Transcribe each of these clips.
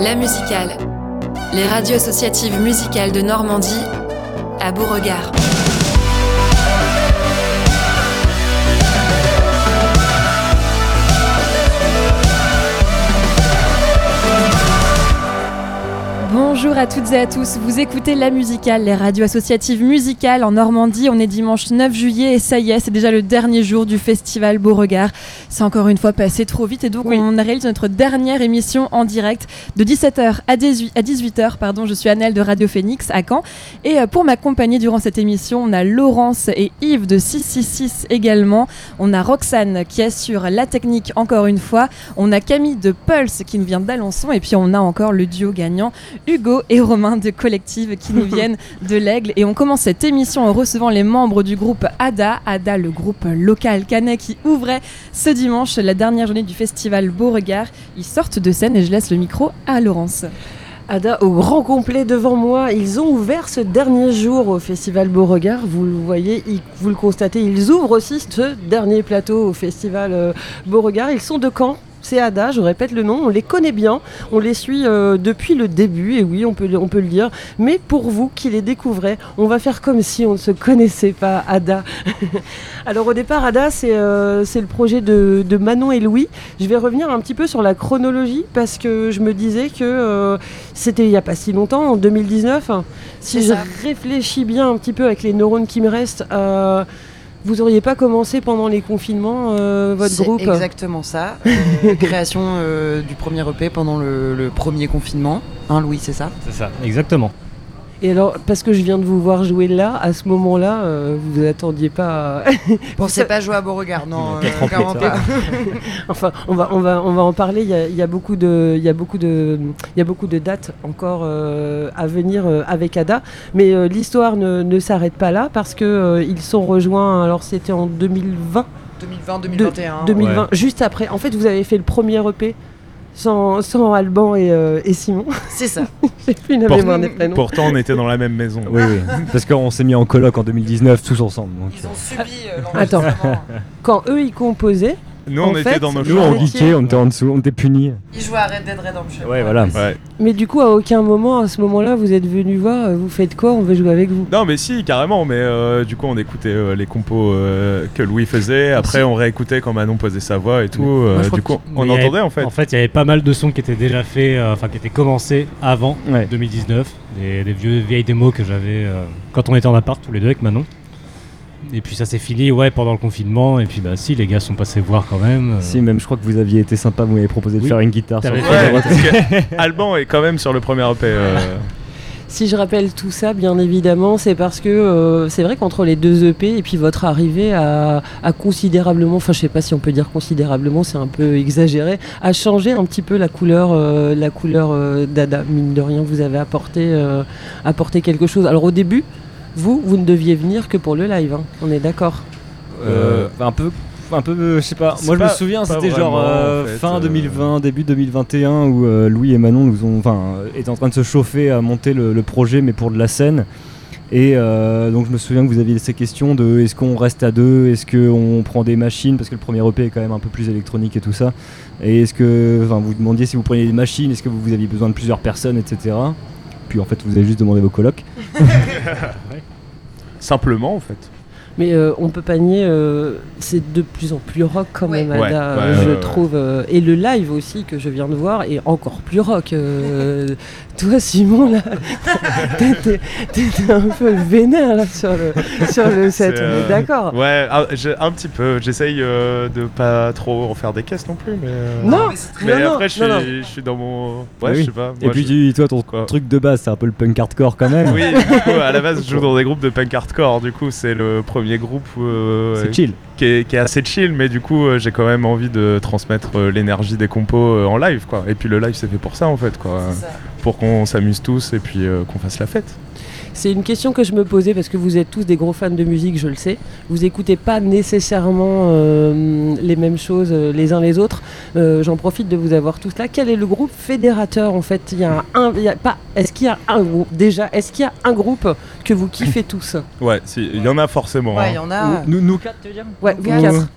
La musicale. Les radios associatives musicales de Normandie à Beauregard. Bonjour à toutes et à tous, vous écoutez La Musicale, les radios associatives musicales en Normandie. On est dimanche 9 juillet et ça y est, c'est déjà le dernier jour du festival Beauregard. C'est encore une fois passé trop vite et donc on réalise notre dernière émission en direct de 17h à 18h. Pardon, je suis Annelle de Radio Phoenix à Caen et euh, pour m'accompagner durant cette émission, on a Laurence et Yves de 666 également. On a Roxane qui assure la technique encore une fois. On a Camille de Pulse qui nous vient d'Alençon et puis on a encore le duo gagnant Hugo et Romain de Collective qui nous viennent de l'Aigle. Et on commence cette émission en recevant les membres du groupe ADA. ADA, le groupe local canet qui ouvrait ce dimanche la dernière journée du festival Beauregard. Ils sortent de scène et je laisse le micro à Laurence. Ada au grand complet devant moi. Ils ont ouvert ce dernier jour au Festival Beauregard. Vous le voyez, vous le constatez, ils ouvrent aussi ce dernier plateau au Festival euh, Beauregard. Ils sont de Caen, c'est Ada, je répète le nom, on les connaît bien, on les suit euh, depuis le début, et oui, on peut, on peut le dire. Mais pour vous qui les découvrez, on va faire comme si on ne se connaissait pas, Ada. Alors au départ, Ada, c'est euh, le projet de, Manon et Louis. Je vais revenir un petit peu sur la chronologie, parce que je me disais que euh, c'était il n'y a pas si longtemps, en 2019. Si je réfléchis bien un petit peu avec les neurones qui me restent, vous auriez pas commencé pendant les confinements euh, votre groupe Exactement ça. Euh, création euh, du premier EP pendant le, premier confinement. Hein, Louis, c'est ça? C'est ça, exactement. Et alors, parce que je viens de vous voir jouer là, à ce moment-là, euh, vous attendiez pas. À... Pensez pas jouer à Beauregard, non euh, pas. enfin, on va, on va, on va en parler. Il y a, beaucoup de, il y a beaucoup de, il y a beaucoup de dates encore euh, à venir avec Ada. Mais l'histoire ne, s'arrête pas là parce que ils sont rejoints. Alors, c'était en 2020. 2020, 2021. 2020, juste après. En fait, vous avez fait le premier EP sans, Alban euh, et, Simon. C'est ça. J'ai plus une mémoire des prénoms. Pourtant, on était dans la même maison. Oui, oui. Parce qu'on s'est mis en coloc en 2019 tous ensemble. Ils ont subi euh, Attends, quand eux ils composaient, nous, on était dans nos Nous, on geekait, on était en dessous, on était punis. Ils jouaient à Red Dead Redemption. Ouais, voilà. Mais du coup, à aucun moment, à ce moment-là, vous êtes venu voir, euh, vous faites quoi On veut jouer avec vous? Non, mais si, carrément. Mais euh, du coup, on écoutait euh, les compos que Louis faisait. Après, on réécoutait quand Manon posait sa voix et tout. du coup, on entendait en fait. En fait, il y avait pas mal de sons qui étaient déjà faits, enfin, qui étaient commencés avant 2019. Des, des vieux, vieilles démos que j'avais quand on était en appart tous les deux avec Manon. Et puis ça s'est fini ouais pendant le confinement et puis bah si les gars sont passés voir quand même. Euh. Si même je crois que vous aviez été sympa, vous m'avez proposé de faire une guitare. Sur Alban est quand même sur le premier EP. Euh. Si je rappelle tout ça, bien évidemment, c'est parce que euh, c'est vrai qu'entre les deux EP et puis votre arrivée a, considérablement, enfin je sais pas si on peut dire considérablement, c'est un peu exagéré, a changé un petit peu la couleur, la couleur d'Ada. Mine de rien, vous avez apporté, apporté quelque chose. Alors au début, vous, vous ne deviez venir que pour le live, hein. on est d'accord euh, Un peu un peu, je sais pas. Moi, je me souviens, c'était genre euh, fin 2020, euh. début 2021, où Louis et Manon nous ont, enfin, étaient en train de se chauffer à monter le, projet, mais pour de la scène. Et donc, je me souviens que vous aviez ces questions de est-ce qu'on reste à deux, est-ce qu'on prend des machines, parce que le premier EP est quand même un peu plus électronique et tout ça. Et est-ce que, enfin, vous demandiez si vous preniez des machines, est-ce que vous aviez besoin de plusieurs personnes, etc puis en fait vous avez juste demandé vos colocs. Simplement en fait. Mais euh, on peut pas nier, euh, c'est de plus en plus rock quand même, Ada, je trouve. Euh, et le live aussi que je viens de voir est encore plus rock. toi, Simon, là, t'étais un peu vénère là, sur, le, sur le set, on est d'accord Ouais, ah, un, petit peu. J'essaye de pas trop en faire des caisses non plus. Mais, non, mais après, je suis, dans mon. Ouais, je sais pas. et puis, toi, ton truc de base, c'est un peu le punk hardcore quand même. Oui, du coup, à la base, je joue dans des groupes de punk hardcore. Du coup, c'est le premier groupe euh, c'est chill. Qui est, assez chill, mais du coup, euh, j'ai quand même envie de transmettre euh, l'énergie des compos en live, quoi. Et puis le live, c'est fait pour ça, en fait, quoi. Pour qu'on s'amuse tous et puis qu'on fasse la fête. C'est une question que je me posais parce que vous êtes tous des gros fans de musique, je le sais. Vous écoutez pas nécessairement euh, les mêmes choses euh, les uns les autres. Euh, j'en profite de vous avoir tous là. Quel est le groupe fédérateur en fait? Il y a un, pas. Est-ce qu'il y a un groupe? Déjà Est-ce qu'il y a un groupe que vous kiffez tous? Ouais, il y en a forcément. Ouais, il y en a. Nous, nous quatre, tu veux dire? Ouais, vous quatre.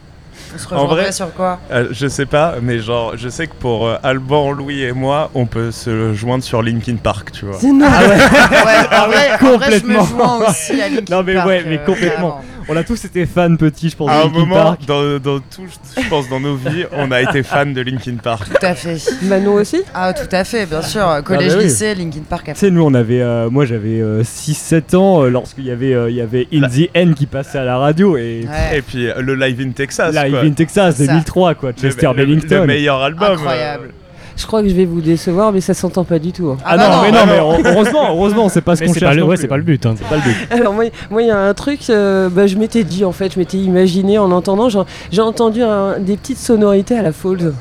On se en vrai, sur quoi euh, Je sais pas, mais genre, je sais que pour euh, Alban, Louis et moi, on peut se joindre sur Linkin Park, tu vois. C'est ah ouais. ouais, en vrai, complètement. En vrai, je me joins aussi à Linkin non mais ouais, mais complètement on a tous été fans petits, je pense. À un moment, Dans, dans, tout, je pense, dans nos vies, on a été fans de Linkin Park. Tout à fait. Manon aussi? Ah, tout à fait, bien sûr. Ah, Collège, bah lycée, Linkin Park. Tu sais, nous, on avait, euh, moi, j'avais 6-7 euh, ans euh, lorsqu'il y avait, il y avait In the End qui passait à la radio et. Et puis le Live in Texas. Live in Texas 2003, quoi. Chester Bellington. Le meilleur album. Incroyable. Je crois que je vais vous décevoir, mais ça s'entend pas du tout. Hein. Ah, ah, non, mais non, mais heureusement, heureusement, c'est pas ce qu'on cherche. Ouais, c'est pas le but. Hein, c'est pas le but. Alors moi, il y a un truc, euh, bah, je m'étais dit en fait, je m'étais imaginé en entendant, j'ai entendu des petites sonorités à la Falls.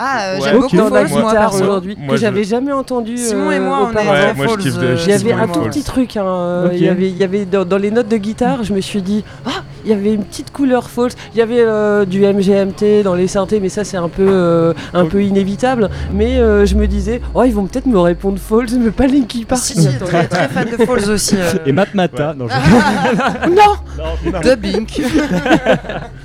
Ah, euh, j'aime beaucoup dans la guitare aujourd'hui que j'avais jamais entendu. Simon et euh, moi, on est moi, je kiffe de, Il y avait un tout petit truc. Hein, il y avait, il y avait dans, les notes de guitare, je me suis dit, ah, il y avait une petite couleur false. Il y avait euh, du MGMT dans les synthés, mais ça c'est un peu, un peu inévitable. Mais je me disais, oh, ils vont peut-être me répondre false, mais pas Linky Park. Si, si, très, très fan de false aussi. Et Matmata. Non, non. De Bink.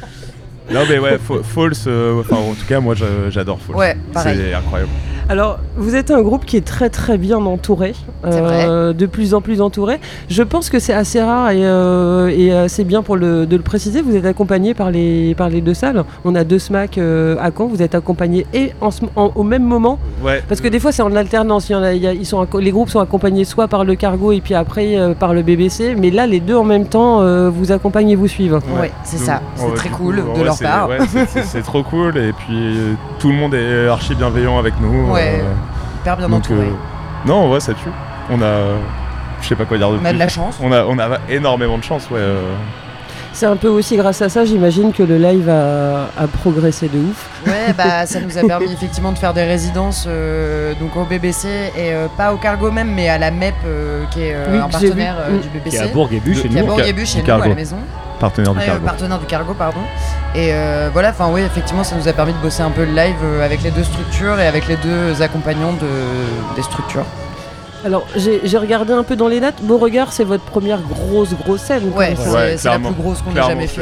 Non mais ouais, False, euh, enfin en tout cas moi j'adore False. Ouais, C'est incroyable. Alors, vous êtes un groupe qui est très très bien entouré, euh, de plus en plus entouré. Je pense que c'est assez rare et, euh, assez bien pour le, de le préciser. Vous êtes accompagné par les, par les deux salles. On a deux SMAC euh, à Caen. Vous êtes accompagné et en, au même moment. Ouais. Parce que des fois c'est en alternance. Il y en a, ils sont, les groupes sont accompagnés soit par le cargo et puis après par le BBC. Mais là, les deux en même temps vous accompagnent et vous suivent. Ouais, c'est ça. C'est très cool de leur part. c'est trop cool et puis tout le monde est archi bienveillant avec nous. Ouais, euh, hyper bien entouré. Euh, non, ouais, ça tue. On a. Je sais pas quoi dire de plus. On a de la chance. On a, on a énormément de chance, ouais. Euh. C'est un peu aussi grâce à ça, j'imagine que le live a, progressé de ouf. Ouais, bah ça nous a permis effectivement de faire des résidences donc au BBC et pas au Cargo même, mais à la MEP qui est un partenaire du BBC. Qui est à Bourg et chez nous. Qui est à Bourg et chez nous à la maison. Partenaire du cargo. partenaire du cargo, pardon. Et euh, voilà, enfin oui, effectivement, ça nous a permis de bosser un peu le live euh, avec les deux structures et avec les deux accompagnants de, des structures. Alors, j'ai regardé un peu dans les dates. Beauregard, c'est votre première grosse, grosse scène. Ouais, c'est la plus grosse qu'on ait jamais fait.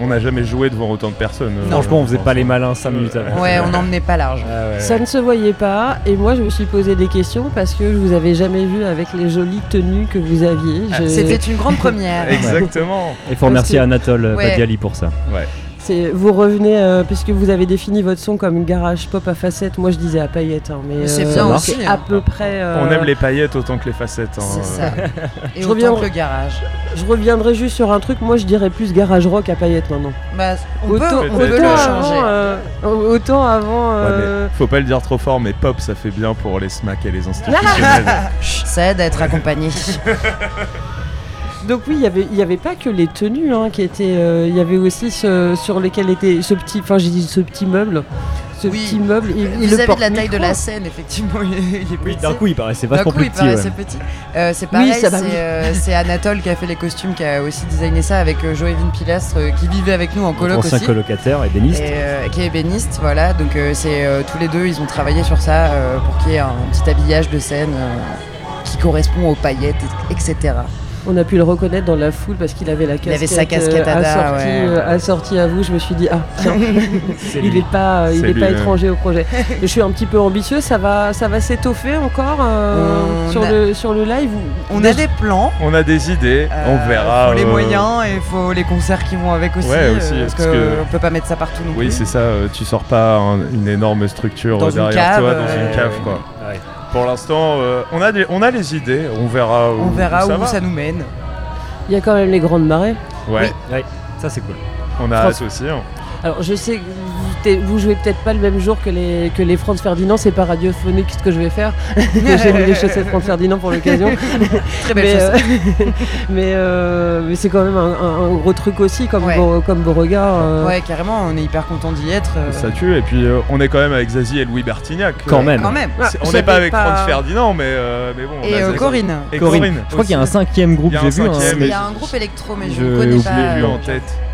On n'a jamais joué devant autant de personnes. Euh, Franchement, on faisait pas les malins 5 minutes avant. Ouais, on n'emmenait pas large. Ah ça ne se voyait pas. Et moi, je me suis posé des questions parce que je vous avais jamais vu avec les jolies tenues que vous aviez. Ah, c'était une grande première. Exactement. Il faut remercier Anatole Badiali pour ça. Ouais vous revenez, euh, puisque vous avez défini votre son comme une garage pop à facettes, moi je disais à paillettes. Hein, mais c'est euh, aussi. À hein. peu près. Euh, On aime les paillettes autant que les facettes. Hein, c'est ça. Et je autant que le garage. Je reviendrai juste sur un truc, moi je dirais plus garage rock à paillettes maintenant. Bah, on autant, peut, le changer. autant avant. faut pas le dire trop fort, mais pop ça fait bien pour les smacks et les institutionnels. ça aide à être accompagné. Donc oui, il n'y avait pas que les tenues hein, qui étaient. Euh, il y avait aussi ce, sur lesquels était ce petit. Enfin, j'ai dit ce petit meuble. Ce petit meuble. Il, Vis-à-vis de la taille de la scène, effectivement, il est, Oui, d'un coup, il paraissait vachement plus petit. petit. Euh, c'est pareil, euh, c'est Anatole qui a fait les costumes, qui a aussi designé ça avec Joévine Pilastre, qui vivait avec nous en coloc aussi. Ancien colocataire, ébéniste. qui est ébéniste, voilà. Donc c'est tous les deux, ils ont travaillé sur ça pour qu'il y ait un petit habillage de scène qui correspond aux paillettes, etc. On a pu le reconnaître dans la foule parce qu'il avait la casquette. Il avait sa casquette à, euh, assortie, euh, à vous. Je me suis dit ah tiens, il n'est pas, euh, il est pas étranger au projet. je suis un petit peu ambitieux. Ça va, ça va s'étoffer encore sur le sur le live. On a des plans. On a des idées. on verra. Il faut les moyens et il faut les concerts qui vont avec aussi. aussi parce, que, peut pas mettre ça partout non Oui, c'est ça. tu sors pas une énorme structure derrière toi dans une cave quoi. Pour l'instant, euh, on, a on a les idées, on verra où, on verra où, ça, nous mène. Il y a quand même les grandes marées. Ouais. Oui. ça c'est cool. On a hâte aussi. Hein. Alors je sais que vous, jouez peut-être pas le même jour que les, que les Franz Ferdinand, c'est pas radiophonique ce que je vais faire. J'ai mis les chaussettes Franz Ferdinand pour l'occasion. Très belle mais, euh, euh, mais, c'est quand même un, gros truc aussi, comme, comme Beauregard. Euh. Ouais, carrément, on est hyper content d'y être. Ça tue, et puis on est quand même avec Zazie et Louis Bertignac. Quand même. Quand même. on n'est pas avec Franz Ferdinand, mais, mais bon. Et Corinne. Et Corinne. Je crois qu'il y a un cinquième groupe, j'ai vu. Hein. Il y a un groupe électro, mais je ne connais pas. Je l'ai vu en tête.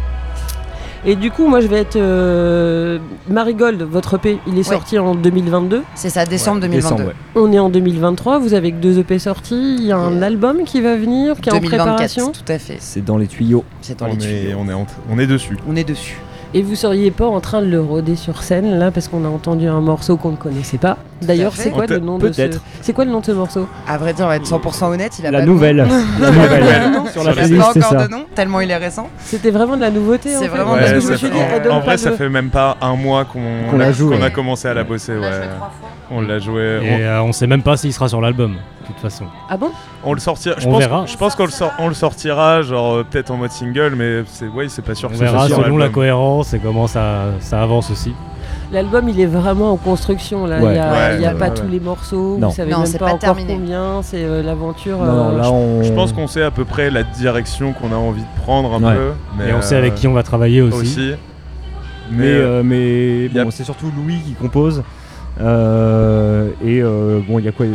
Et du coup, moi, je vais être euh, Marigold, votre EP, il est sorti en 2022. C'est ça, décembre 2022. On est en 2023, vous avez deux EP sortis, il y a un album qui va venir, qui est en préparation. tout à fait. C'est dans les tuyaux. C'est dans les tuyaux. on, est on est dessus. On est dessus. Et vous seriez pas en train de le rôder sur scène là parce qu'on a entendu un morceau qu'on ne connaissait pas. D'ailleurs, c'est quoi le nom de ce C'est quoi le nom de ce morceau? À vrai dire, on va être 100% honnête, il a la pas nouvelle. la nouvelle. sur la playlist, c'est ça. de nom tellement il est récent. C'était vraiment de la nouveauté. C'est vraiment de la nouveauté. En vrai, ça fait même pas un mois qu'on a commencé à la bosser. Ouais. On l'a joué. Et euh, on sait même pas s'il sera sur l'album, de toute façon. Ah bon? On le sortira. Je pense, verra. Je pense qu'on le, sort, on le sortira, genre euh, peut-être en mode single, mais c'est ouais, c'est pas sûr. On verra selon la cohérence et comment ça, ça avance aussi. L'album, il est vraiment en construction là. il n'y a, pas tous les morceaux. Non. Vous savez même pas, encore combien. C'est euh, l'aventure. Je pense qu'on sait à peu près la direction qu'on a envie de prendre un peu. Mais et on sait avec qui on va travailler aussi. Mais, mais, bon, c'est surtout Louis qui compose. Euh, et euh, bon, il y a quoi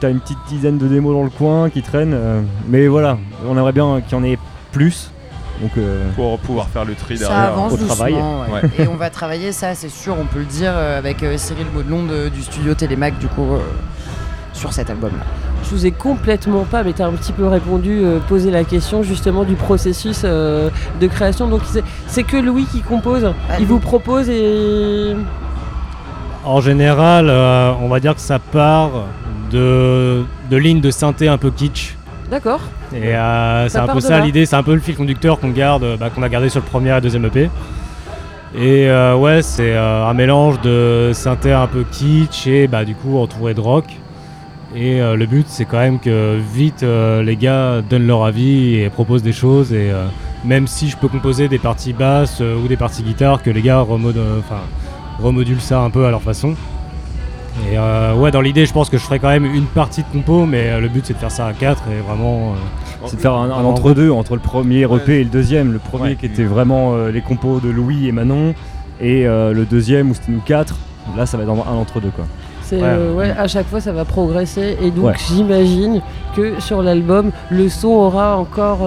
T'as une petite dizaine de démos dans le coin qui traînent, euh, mais voilà, on aimerait bien qu'il y en ait plus. Donc, pour pouvoir faire le tri derrière au travail. Et on va travailler ça, c'est sûr, on peut le dire, avec Cyril Baudelon du studio Télémac, du coup, sur cet album-là. Je vous ai complètement pas, mais tu as un petit peu répondu, posé la question justement du processus de création. Donc c'est que Louis qui compose, il vous propose et en général, euh, on va dire que ça part de, de lignes de synthé un peu kitsch. D'accord. Et euh, c'est un peu ça l'idée, c'est un peu le fil conducteur qu'on garde, bah, qu'on a gardé sur le premier et deuxième EP. Et euh, ouais, c'est un mélange de synthé un peu kitsch et bah, du coup entouré de rock. Et le but, c'est quand même que vite les gars donnent leur avis et proposent des choses. Et même si je peux composer des parties basses ou des parties guitare, que les gars remodulent ça un peu à leur façon. Et euh, ouais, dans l'idée, je pense que je ferai quand même une partie de compo, mais euh, le but c'est de faire ça à 4 et vraiment. Euh, c'est de faire un, entre-deux entre le premier EP et le deuxième. Le premier qui était vraiment les compos de Louis et Manon, et le deuxième où c'était nous 4. Là, ça va être un entre-deux quoi. C'est ouais. à chaque fois ça va progresser et donc j'imagine que sur l'album le son aura encore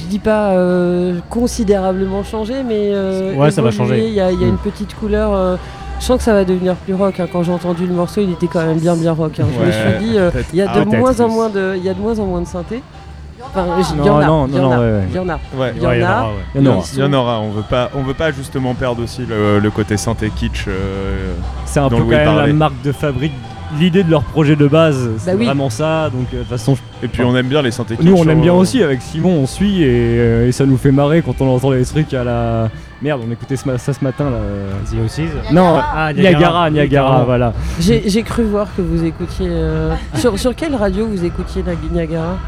je dis pas euh, considérablement changé, mais euh, ouais, ça va changer. Il y a, une mm. petite couleur. Euh, je sens que ça va devenir plus rock. Hein. Quand j'ai entendu le morceau, il était quand même bien bien rock. Hein. je me suis dit, il y a de moins en moins de, il y a de moins en moins de synthé. Enfin, il y en a, il y en a, il y en a, il y en aura. On veut pas, on veut pas justement perdre aussi le, côté synthé kitsch. c'est un peu quand même la marque de fabrique l'idée de leur projet de base, c'est bah vraiment ça. Donc, euh, de toute façon, Et puis on aime bien les synthés Nous, on aime bien aussi. Avec Simon, on suit euh, et, ça nous fait marrer quand on entend les trucs à la. Merde, on écoutait ça ce matin là. The aussi Non, ah, Niagara, Niagara, voilà. J'ai cru voir que vous écoutiez. Euh, sur, sur quelle radio vous écoutiez Niagara?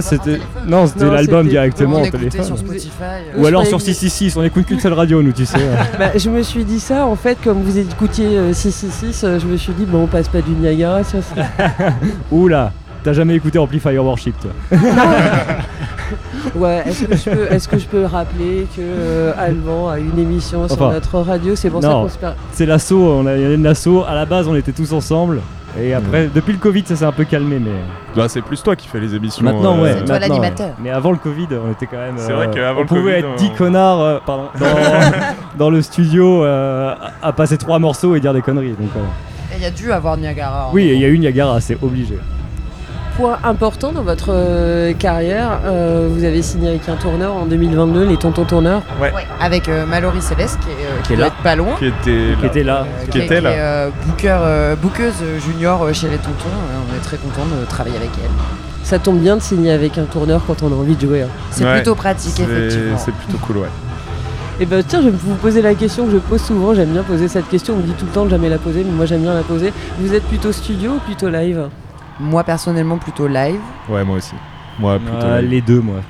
C'était non, c'était l'album directement au téléphone. Sur Spotify, Ou alors sur 666, on écoute qu'une seule radio, nous, tu sais. bah, je me suis dit ça, en fait, comme vous écoutiez 666, je me suis dit, bon, on passe pas du Niagara sur ça. Oula, t'as jamais écouté Amplifier Worship, toi Ouais, est-ce que, je peux, est que je peux rappeler que euh, Allemand a une émission sur notre radio C'est pour ça qu'on se C'est l'assaut, on a, il y a une assaut. À la base, on était tous ensemble. Et après, depuis le Covid, ça s'est un peu calmé, mais. Bah, c'est plus toi qui fais les émissions. Maintenant, euh, ouais. C'est toi l'animateur. Mais avant le Covid, on était quand même. C'est vrai euh, qu'avant le Covid. On pouvait être 10 connards euh, pardon, dans, le studio à passer trois morceaux et dire des conneries. Donc, il y a dû avoir Niagara. Hein. Oui, il y a eu Niagara, c'est obligé important dans votre euh, carrière. Euh, vous avez signé avec un tourneur en 2022, les Tontons Tourneurs. Ouais. Avec euh, Mallory Céleste, qui, est, là. pas loin. Qui était là. Qui était là. qui, était là. booker, bookeuse junior chez les Tontons. on est très content de travailler avec elle. Ça tombe bien de signer avec un tourneur quand on a envie de jouer. Hein. C'est plutôt pratique, effectivement. C'est plutôt cool, ouais. Et eh ben tiens, je vais vous poser la question que je pose souvent. J'aime bien poser cette question. On me dit tout le temps de jamais la poser, mais moi j'aime bien la poser. Vous êtes plutôt studio ou plutôt live? Moi personnellement plutôt live. Ouais moi aussi. Moi plutôt euh, Les deux moi.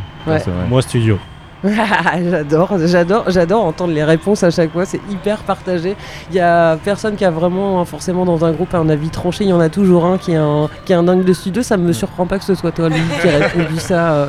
Moi studio. j'adore, j'adore, j'adore entendre les réponses à chaque fois. C'est hyper partagé. Il y a personne qui a vraiment forcément dans un groupe un avis tranché. Il y en a toujours un qui est un qui est un dingue de studio. Ça me surprend pas que ce soit toi Louis qui a répondu ça. Euh.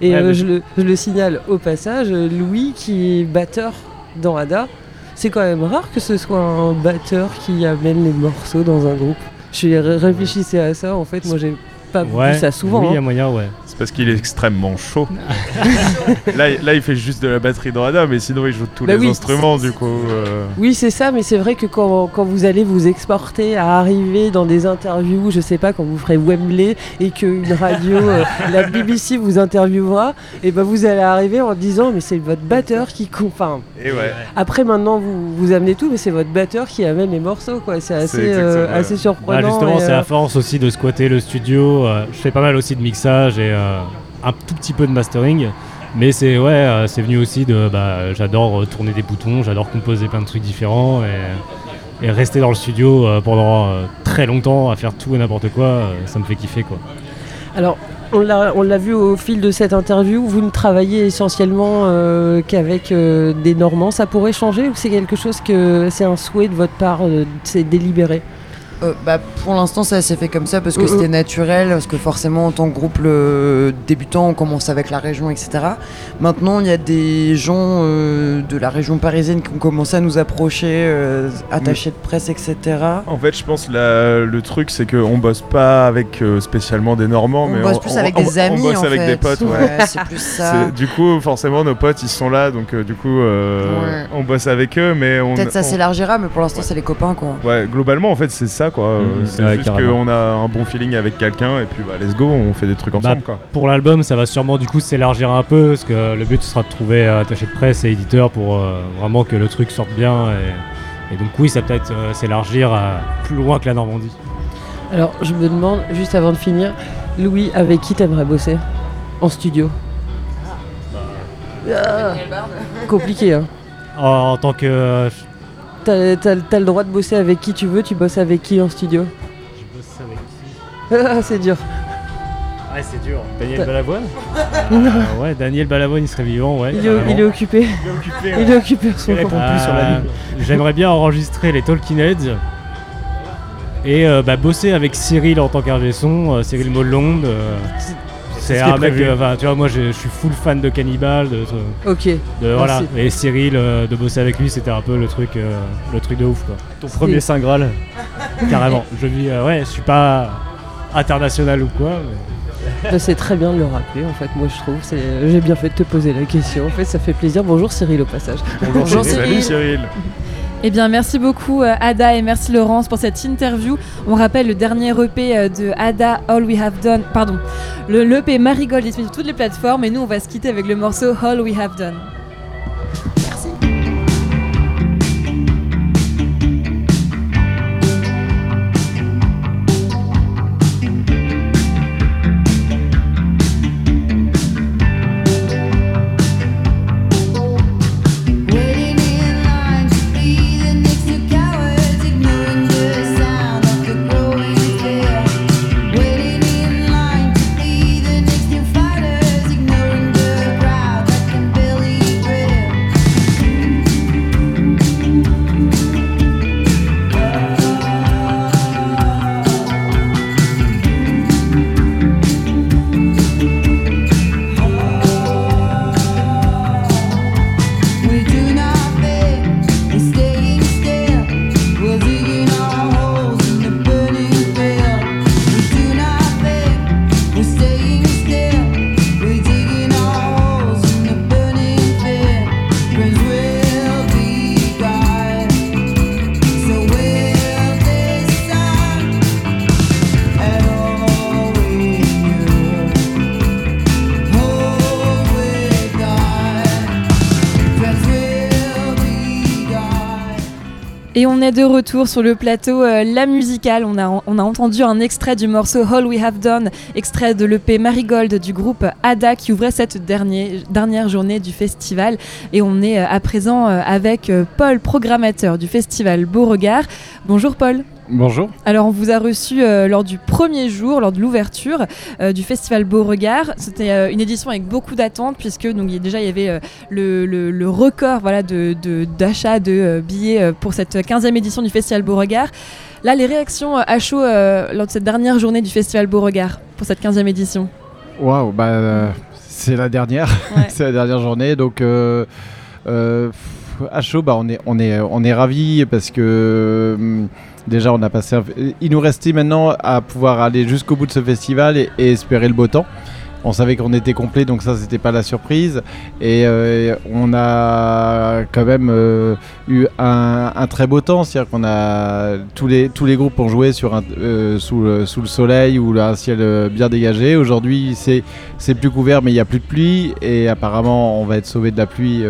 Et euh, je, le, je, le, signale au passage. Louis qui est batteur dans Ada. C'est quand même rare que ce soit un batteur qui amène les morceaux dans un groupe. Je réfléchissais à ça, en fait, moi j'ai pas vu ça souvent. Oui, il y a moyen, ouais. C'est parce qu'il est extrêmement chaud. là, là, il fait juste de la batterie de radar, mais sinon, il joue tous Bah les oui. instruments, du coup. euh. Oui, c'est ça, mais c'est vrai que quand, quand vous allez vous exporter à arriver dans des interviews, je sais pas, quand vous ferez Wembley et qu'une radio, euh, la BBC vous interviewera, et ben vous allez arriver en disant mais c'est votre batteur qui compte. Enfin, Et ouais. après maintenant vous, vous amenez tout, mais c'est votre batteur qui amène les morceaux, quoi. C'est assez, euh, assez Bah, surprenant. justement, et, c'est euh, à force aussi de squatter le studio. Euh, je fais pas mal aussi de mixage et euh, un tout petit peu de mastering. Mais c'est ouais, euh, c'est venu aussi de bah, j'adore tourner des boutons, j'adore composer plein de trucs différents et, rester dans le studio pendant très longtemps à faire tout et n'importe quoi, ça me fait kiffer quoi. Alors, on l'a vu au fil de cette interview, vous ne travaillez essentiellement qu'avec des Normands. Ça pourrait changer ou c'est quelque chose que c'est un souhait de votre part, c'est délibéré? Euh, bah, pour l'instant, ça s'est fait comme ça parce que c'était naturel, parce que forcément, en tant que groupe débutant, on commence avec la région, etc. Maintenant, il y a des gens euh, de la région parisienne qui ont commencé à nous approcher, euh, attachés de presse, etc. En fait, je pense la- le truc, c'est qu'on bosse pas avec spécialement des Normands, On mais bosse plus avec on- des amis. On bosse en avec fait. des potes, ouais. Ouais, c'est plus ça. Du coup, forcément, nos potes, ils sont là, donc du coup, Ouais. on bosse avec eux, mais on. Peut-être ça s'élargira, mais pour l'instant, c'est les copains, quoi. Ouais, globalement, en fait, c'est ça, quoi. Euh. C'est Ouais, juste qu'on a un bon feeling avec quelqu'un, et puis bah, let's go, on fait des trucs ensemble, quoi. Pour l'album, ça va sûrement du coup s'élargir un peu, parce que le but sera de trouver euh, attaché de presse et éditeur pour euh, vraiment que le truc sorte bien. Et, et donc oui, ça peut être euh, s'élargir plus loin que la Normandie. Alors, je me demande, juste avant de finir, Louis, avec qui t'aimerais bosser en studio? Ah, Compliqué, hein. En, en tant que... T'as t'as- t'as le droit de bosser avec qui tu veux, tu bosses avec qui en studio? Je bosse avec qui? Ah, c'est dur. Ah, c'est dur. Daniel T'as- Balavoine? Euh, Ouais, Daniel Balavoine, il serait vivant, ouais. il, est, carrément. il est occupé. Il est occupé ce Il moment. répond plus sur la ligne. J'aimerais bien enregistrer les Talking Heads et euh, bah, bosser avec Cyril en tant qu'ingé son, euh, Cyril Mollonde. euh, c'est un mec, euh, enfin, tu vois, moi je suis full fan de Cannibal, de, de- Ok. de- voilà. Et Cyril, euh, de bosser avec lui, c'était un peu le truc, euh, le truc de ouf, quoi. Ton premier Saint Graal. Carrément. Je vis, euh, ouais, je suis pas international ou quoi. mais- c'est très bien de le rappeler, en fait, moi je trouve. C'est- J'ai bien fait de te poser la question. En fait, ça fait plaisir. Bonjour Cyril au passage. Bonjour, Salut Cyril. Cyril. Eh bien, merci beaucoup euh, Ada et merci Laurence pour cette interview. On rappelle le dernier EP euh, de Ada, All We Have Done. Pardon, le l'EP Marigold est disponible sur toutes les plateformes et nous on va se quitter avec le morceau All We Have Done. Est de retour sur le plateau euh, La Musicale. On a, entendu un extrait du morceau All We Have Done, extrait de l'EP Marigold du groupe Ada qui ouvrait cette dernière, journée du festival. Et on est euh, à présent euh, avec Paul, programmateur du festival Beauregard. Bonjour Paul. Bonjour. Alors on vous a reçu euh, lors du premier jour, lors de l'ouverture euh, du festival Beauregard. C'était euh, une édition avec beaucoup d'attentes puisque donc, y déjà il y avait le, le- le record voilà, de, de- de, billets pour cette 15e édition du festival Beauregard. Là les réactions à chaud lors de cette dernière journée du festival Beauregard pour cette 15e édition? Waouh, bah, c'est la dernière. Ouais. c'est la dernière journée. Donc, à chaud, bah, on est, on est, on est ravis parce que hum, déjà on a passé. Il nous restait maintenant à pouvoir aller jusqu'au bout de ce festival et, espérer le beau temps. On savait qu'on était complet, donc ça c'était pas la surprise. Et euh, on a quand même euh, eu un, très beau temps, c'est-à-dire qu'on a tous les tous les groupes ont joué euh, sous, le, sous le soleil ou un ciel bien dégagé. Aujourd'hui c'est c'est plus couvert, mais il y a plus de pluie et apparemment on va être sauvé de la pluie.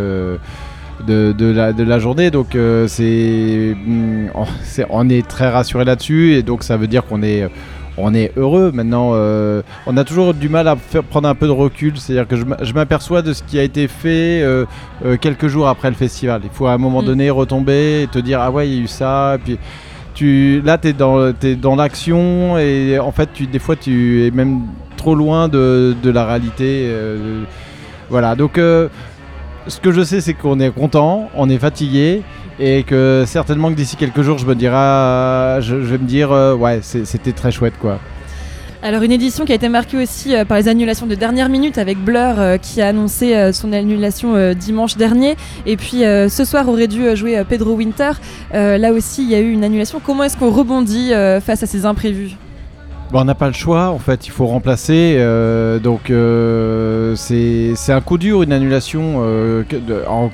De, de la, de la journée donc euh, c'est mm, on, c'est- on est très rassuré là-dessus et donc ça veut dire qu'on est on est heureux. Maintenant euh, on a toujours du mal à faire prendre un peu de recul c'est à dire que je, m'aperçois de ce qui a été fait euh, euh, quelques jours après le festival. Il faut à un moment Mm. donné retomber et te dire ah ouais il y a eu ça et puis tu là tu es dans, t'es dans l'action et en fait tu, des fois tu es même trop loin de, de la réalité voilà. Donc ce que je sais, c'est qu'on est content, on est fatigué, et que certainement que d'ici quelques jours, je me dirai, euh, je, vais me dire, euh, ouais, c'était très chouette, quoi. Alors une édition qui a été marquée aussi euh, par les annulations de dernière minute avec Blur euh, qui a annoncé son annulation dimanche dernier et puis ce soir aurait dû jouer Pedro Winter. Là aussi il y a eu une annulation. Comment est-ce qu'on rebondit face à ces imprévus? On n'a pas le choix, en fait, il faut remplacer. euh, donc, euh, c'est un coup dur, une annulation euh, en-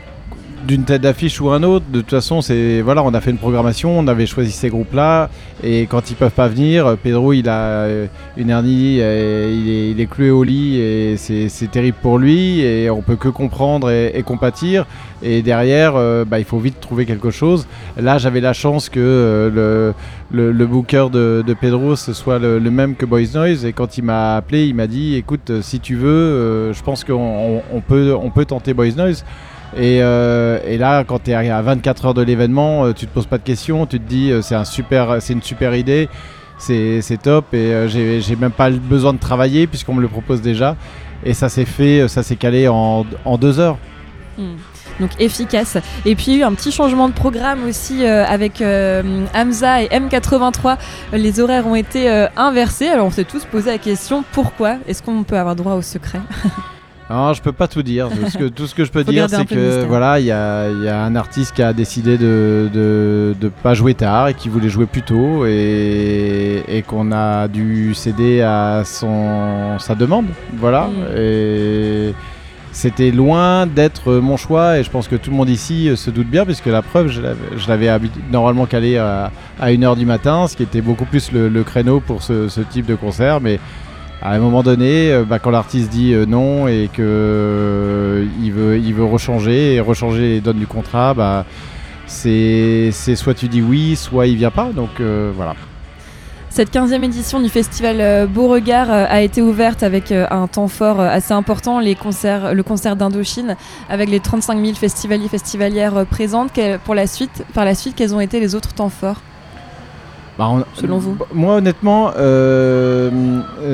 d'une tête d'affiche ou un autre. De toute façon, c'est voilà, on a fait une programmation, on avait choisi ces groupes-là, et quand ils peuvent pas venir, Pedro, il a euh, une hernie, euh, il, est, cloué au lit, et c'est terrible pour lui, et on peut que comprendre et, compatir. Et derrière, euh, bah, il faut vite trouver quelque chose. Là, j'avais la chance que le le, booker de, Pedro ce soit le, même que Boys Noise et quand il m'a appelé il m'a dit écoute si tu veux je pense qu'on on- on peut, on peut tenter Boys Noise et, euh, et là quand tu es à 24 heures de l'événement euh, tu te poses pas de questions tu te dis euh, c'est un super c'est une super idée c'est top et euh, j'ai même pas besoin de travailler puisqu'on me le propose déjà et ça s'est fait ça s'est calé en, deux heures Hmm. Donc efficace. Et puis il y a eu un petit changement de programme aussi avec euh, Hamza et M83. Les horaires ont été inversés. Alors on s'est tous posé la question pourquoi Est-ce qu'on peut avoir droit au secret? Non, je peux pas tout dire. Tout ce que, tout ce que je peux dire, c'est que voilà, il y a, il y a un artiste qui a décidé de, de, de pas jouer tard et qui voulait jouer plus tôt et, et qu'on a dû céder à son, sa demande. Voilà. Mm. Et c'était loin d'être mon choix et je pense que tout le monde ici se doute bien puisque la preuve, je l'avais- normalement calé à, à 1h du matin, ce qui était beaucoup plus le, le créneau pour ce, ce type de concert. Mais à un moment donné, euh, bah, quand l'artiste dit euh, non et que euh, veut, il veut rechanger et rechanger les donnes du contrat, bah, c'est soit tu dis oui, soit il vient pas. Donc voilà. Cette 15e édition du festival Beauregard a été ouverte avec un temps fort assez important, le concert d'Indochine, avec les 35 000 festivaliers festivalières présentes. Pour la suite, par la suite, quels ont été les autres temps forts? Bah, on- Selon vous b- Moi, honnêtement, euh,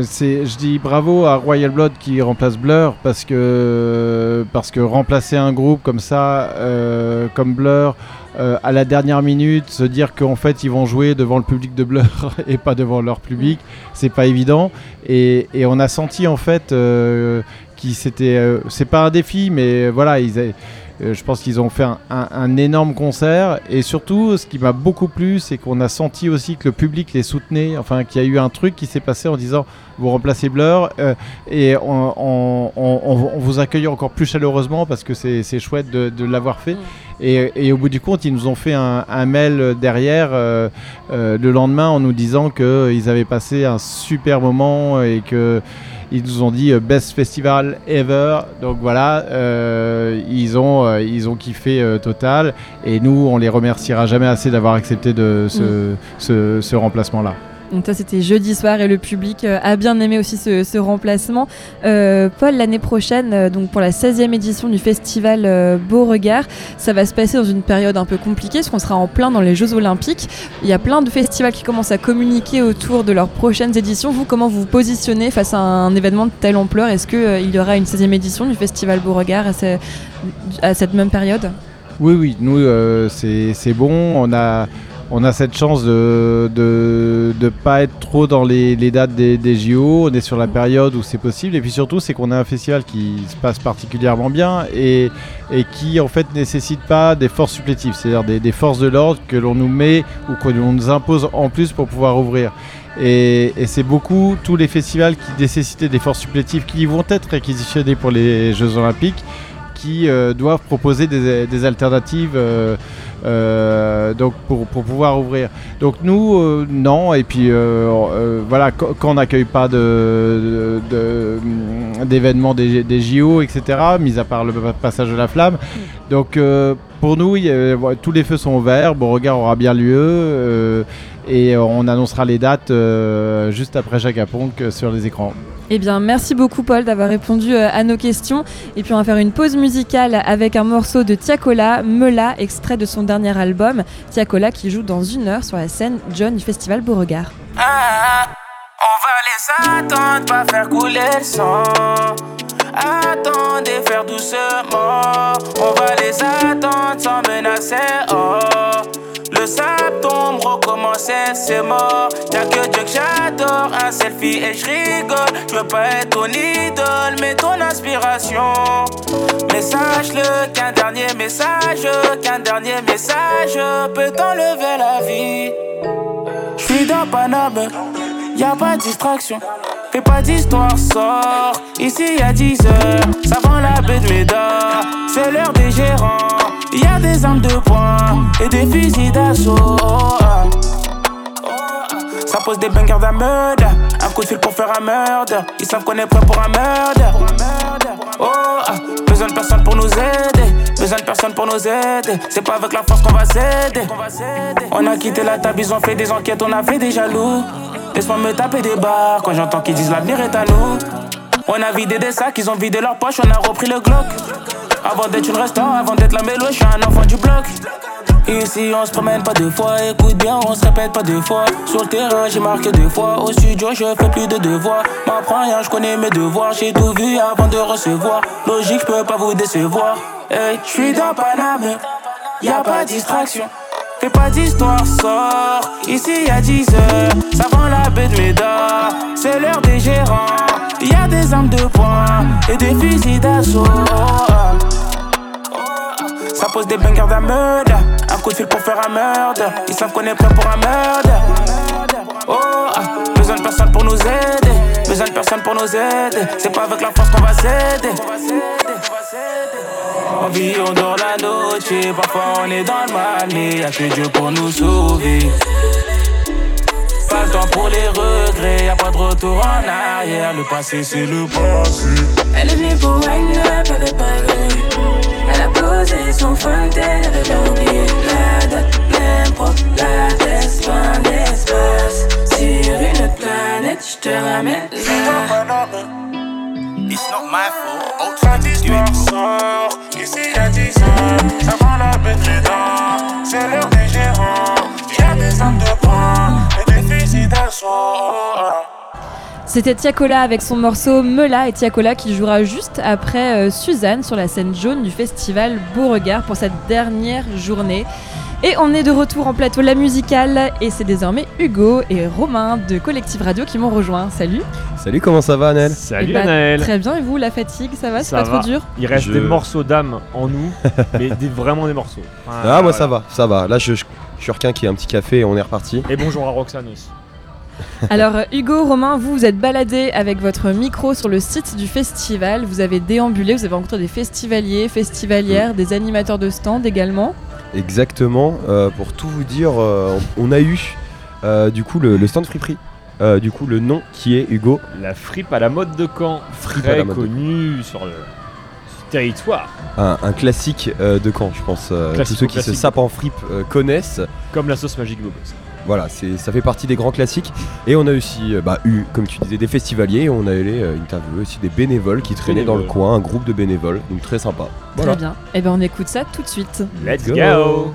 c'est, je dis bravo à Royal Blood qui remplace Blur parce que, parce que remplacer un groupe comme ça, euh, comme Blur, euh, à la dernière minute, se dire qu'en fait ils vont jouer devant le public de Blur et pas devant leur public, c'est pas évident. Et, et on a senti en fait euh, qu'ils c'était, c'est pas un défi, mais voilà, ils avaient- euh, je pense qu'ils ont fait un, un- un énorme concert. Et surtout ce qui m'a beaucoup plu c'est qu'on a senti aussi que le public les soutenait, enfin qu'il y a eu un truc qui s'est passé en disant vous remplacez Blur euh, et on, on- on- on- on vous accueille encore plus chaleureusement parce que c'est c'est chouette de, de l'avoir fait. Et, et au bout du compte ils nous ont fait un, un mail derrière euh, euh, le lendemain en nous disant qu'ils avaient passé un super moment et que ils nous ont dit euh, best festival ever. Donc voilà, euh, ils ont euh, ils ont kiffé euh, total. Et nous, on les remerciera jamais assez d'avoir accepté de ce, ce, ce remplacement-là. Donc ça c'était jeudi soir et le public euh, a bien aimé aussi ce, ce remplacement. Euh, Paul, l'année prochaine, euh, donc pour la 16e édition du festival Beauregard, ça va se passer dans une période un peu compliquée parce qu'on sera en plein dans les Jeux Olympiques. Il y a plein de festivals qui commencent à communiquer autour de leurs prochaines éditions. Vous, comment vous vous positionnez face à un événement de telle ampleur? Est-ce qu'il y aura une 16e édition du festival Beauregard à, à cette même période? Oui, oui, nous, c'est bon. On a, on a cette chance de, ne pas être trop dans les, dates des, des JO. On est sur la période où c'est possible. Et puis surtout, c'est qu'on a un festival qui se passe particulièrement bien et, qui en fait nécessite pas des forces supplétives, c'est-à-dire des, des forces de l'ordre que l'on nous met ou que l'on nous impose en plus pour pouvoir ouvrir. Et, c'est beaucoup tous les festivals qui nécessitaient des forces supplétives qui vont être réquisitionnés pour les Jeux Olympiques qui euh, doivent proposer des, alternatives euh, donc pour, pour pouvoir ouvrir. Donc nous, euh, non. Et puis euh, euh, voilà, quand on n'accueille pas d'événements des, des JO, etc., mis à part le passage de la flamme. Donc euh, pour nous, tous les feux sont ouverts. Beauregard aura bien lieu. Euh, et on annoncera les dates euh, juste après Jacques Aponc euh, sur les écrans. Eh bien, merci beaucoup Paul d'avoir répondu euh, à nos questions. Et puis on va faire une pause musicale avec un morceau de Tiakola, Mela, extrait de son dernier album. Tiakola qui joue dans une heure sur la scène John du festival Beauregard. Ah, on va les attendre, pas faire couler le sang. Attendez, faire doucement. On va les attendre sans menacer. Oh, le sable tombe, recommencer, c'est mort. Y'a que Dieu que j'adore, un selfie et je rigole. Je veux pas être ton idole, mais ton inspiration. Mais sache-le qu'un dernier message, qu'un dernier message peut t'enlever la vie. J'suis dans Paname, y'a pas de distraction. Fais pas d'histoire, sort. Ici y'a 10 heures, ça vend la baie de Médard. C'est l'heure des gérants. Y'a des armes de poing et des fusils d'assaut. Ça pose des bangers d'un meurtre. Un coup de fil pour faire un meurtre. Ils savent qu'on est prêt pour un meurtre. Oh, besoin de personne pour nous aider. Besoin de personne pour nous aider. C'est pas avec la force qu'on va s'aider. On a quitté la table, ils ont fait des enquêtes, on a fait des jaloux. Laisse-moi me taper des barres quand j'entends qu'ils disent l'avenir est à nous. On a vidé des sacs, ils ont vidé leurs poches, on a repris le Glock. Avant d'être une restaurant, avant d'être la mélo, je suis un enfant du bloc. Ici on se promène pas deux fois, écoute bien, on se répète pas deux fois. Sur le terrain j'ai marqué deux fois, au studio je fais plus de devoirs. M'apprends rien, je connais mes devoirs, j'ai tout vu avant de recevoir. Logique, je peux pas vous décevoir. Hey, je suis dans Paname, y a pas de distraction. Fais pas d'histoire, sort. Ici y a 10 heures, ça vend la baie de Médard. C'est l'heure des gérants. Y a des armes de poing et des fusils d'assaut. Ça pose des bangers d'un meurtre. Un coup de fil pour faire un meurtre. Ils savent qu'on est prêt pour un meurtre. Oh, besoin de personne pour nous aider. Besoin de personne pour nous aider. C'est pas avec la force qu'on va s'aider. On vit, on dort la noche. Parfois on est dans le mal, mais y'a que Dieu pour nous sauver. Pas le temps pour les regrets, y'a pas de retour en arrière. Le passé, c'est le passé. Elle est venue pour wine up avec Paris. Elle a posé son fontaine, elle avait oublié la date, l'impro, la test, fin d'espace. Sur une planète, je te ramène là. It's not my fault. D'histoire sort, ici y'a 10 ans. Ça vend la baie de Médard. C'est l'heure des gérants. Y'a des armes de poing C'était Tiakola avec son morceau Mela et Tiakola qui jouera juste après euh, Suzanne sur la scène jaune du festival Beauregard pour cette dernière journée. Et on est de retour en plateau La Musicale et c'est désormais Hugo et Romain de Collective Radio qui m'ont rejoint. Salut Salut, comment ça va, Annelle Salut Anaël Très bien et vous, la fatigue, ça va C'est Ça pas va. trop dur? Il reste Je- des morceaux d'âme en nous, mais des- vraiment des morceaux. Ah, moi ça va, ça va. Là, je, je, je suis requin qui a un petit café et on est reparti. Et bonjour à Roxane aussi. Alors euh, Hugo, Romain, vous vous êtes baladé avec votre micro sur le site du festival, vous avez déambulé, vous avez rencontré des festivaliers, festivalières, des animateurs de stand également. Exactement. euh, pour tout vous dire, euh, on a eu euh, du coup le, le stand Friperie. Euh, du coup, le nom qui est Hugo. La fripe à la mode de Caen, Fripe très la mode de connue sur le territoire, Un, un classique euh, de Caen, je pense. euh, tous ceux qui se sapent en fripe euh, connaissent. comme la sauce magique Bobos. Voilà, c'est, ça fait partie des grands classiques. Et on a aussi euh, bah, eu, comme tu disais, des festivaliers. Et on a allé euh, interviewer aussi des bénévoles qui traînaient dans le coin, un groupe de bénévoles. Donc très sympa. Voilà. Très bien. Et ben on écoute ça tout de suite. Let's Go. go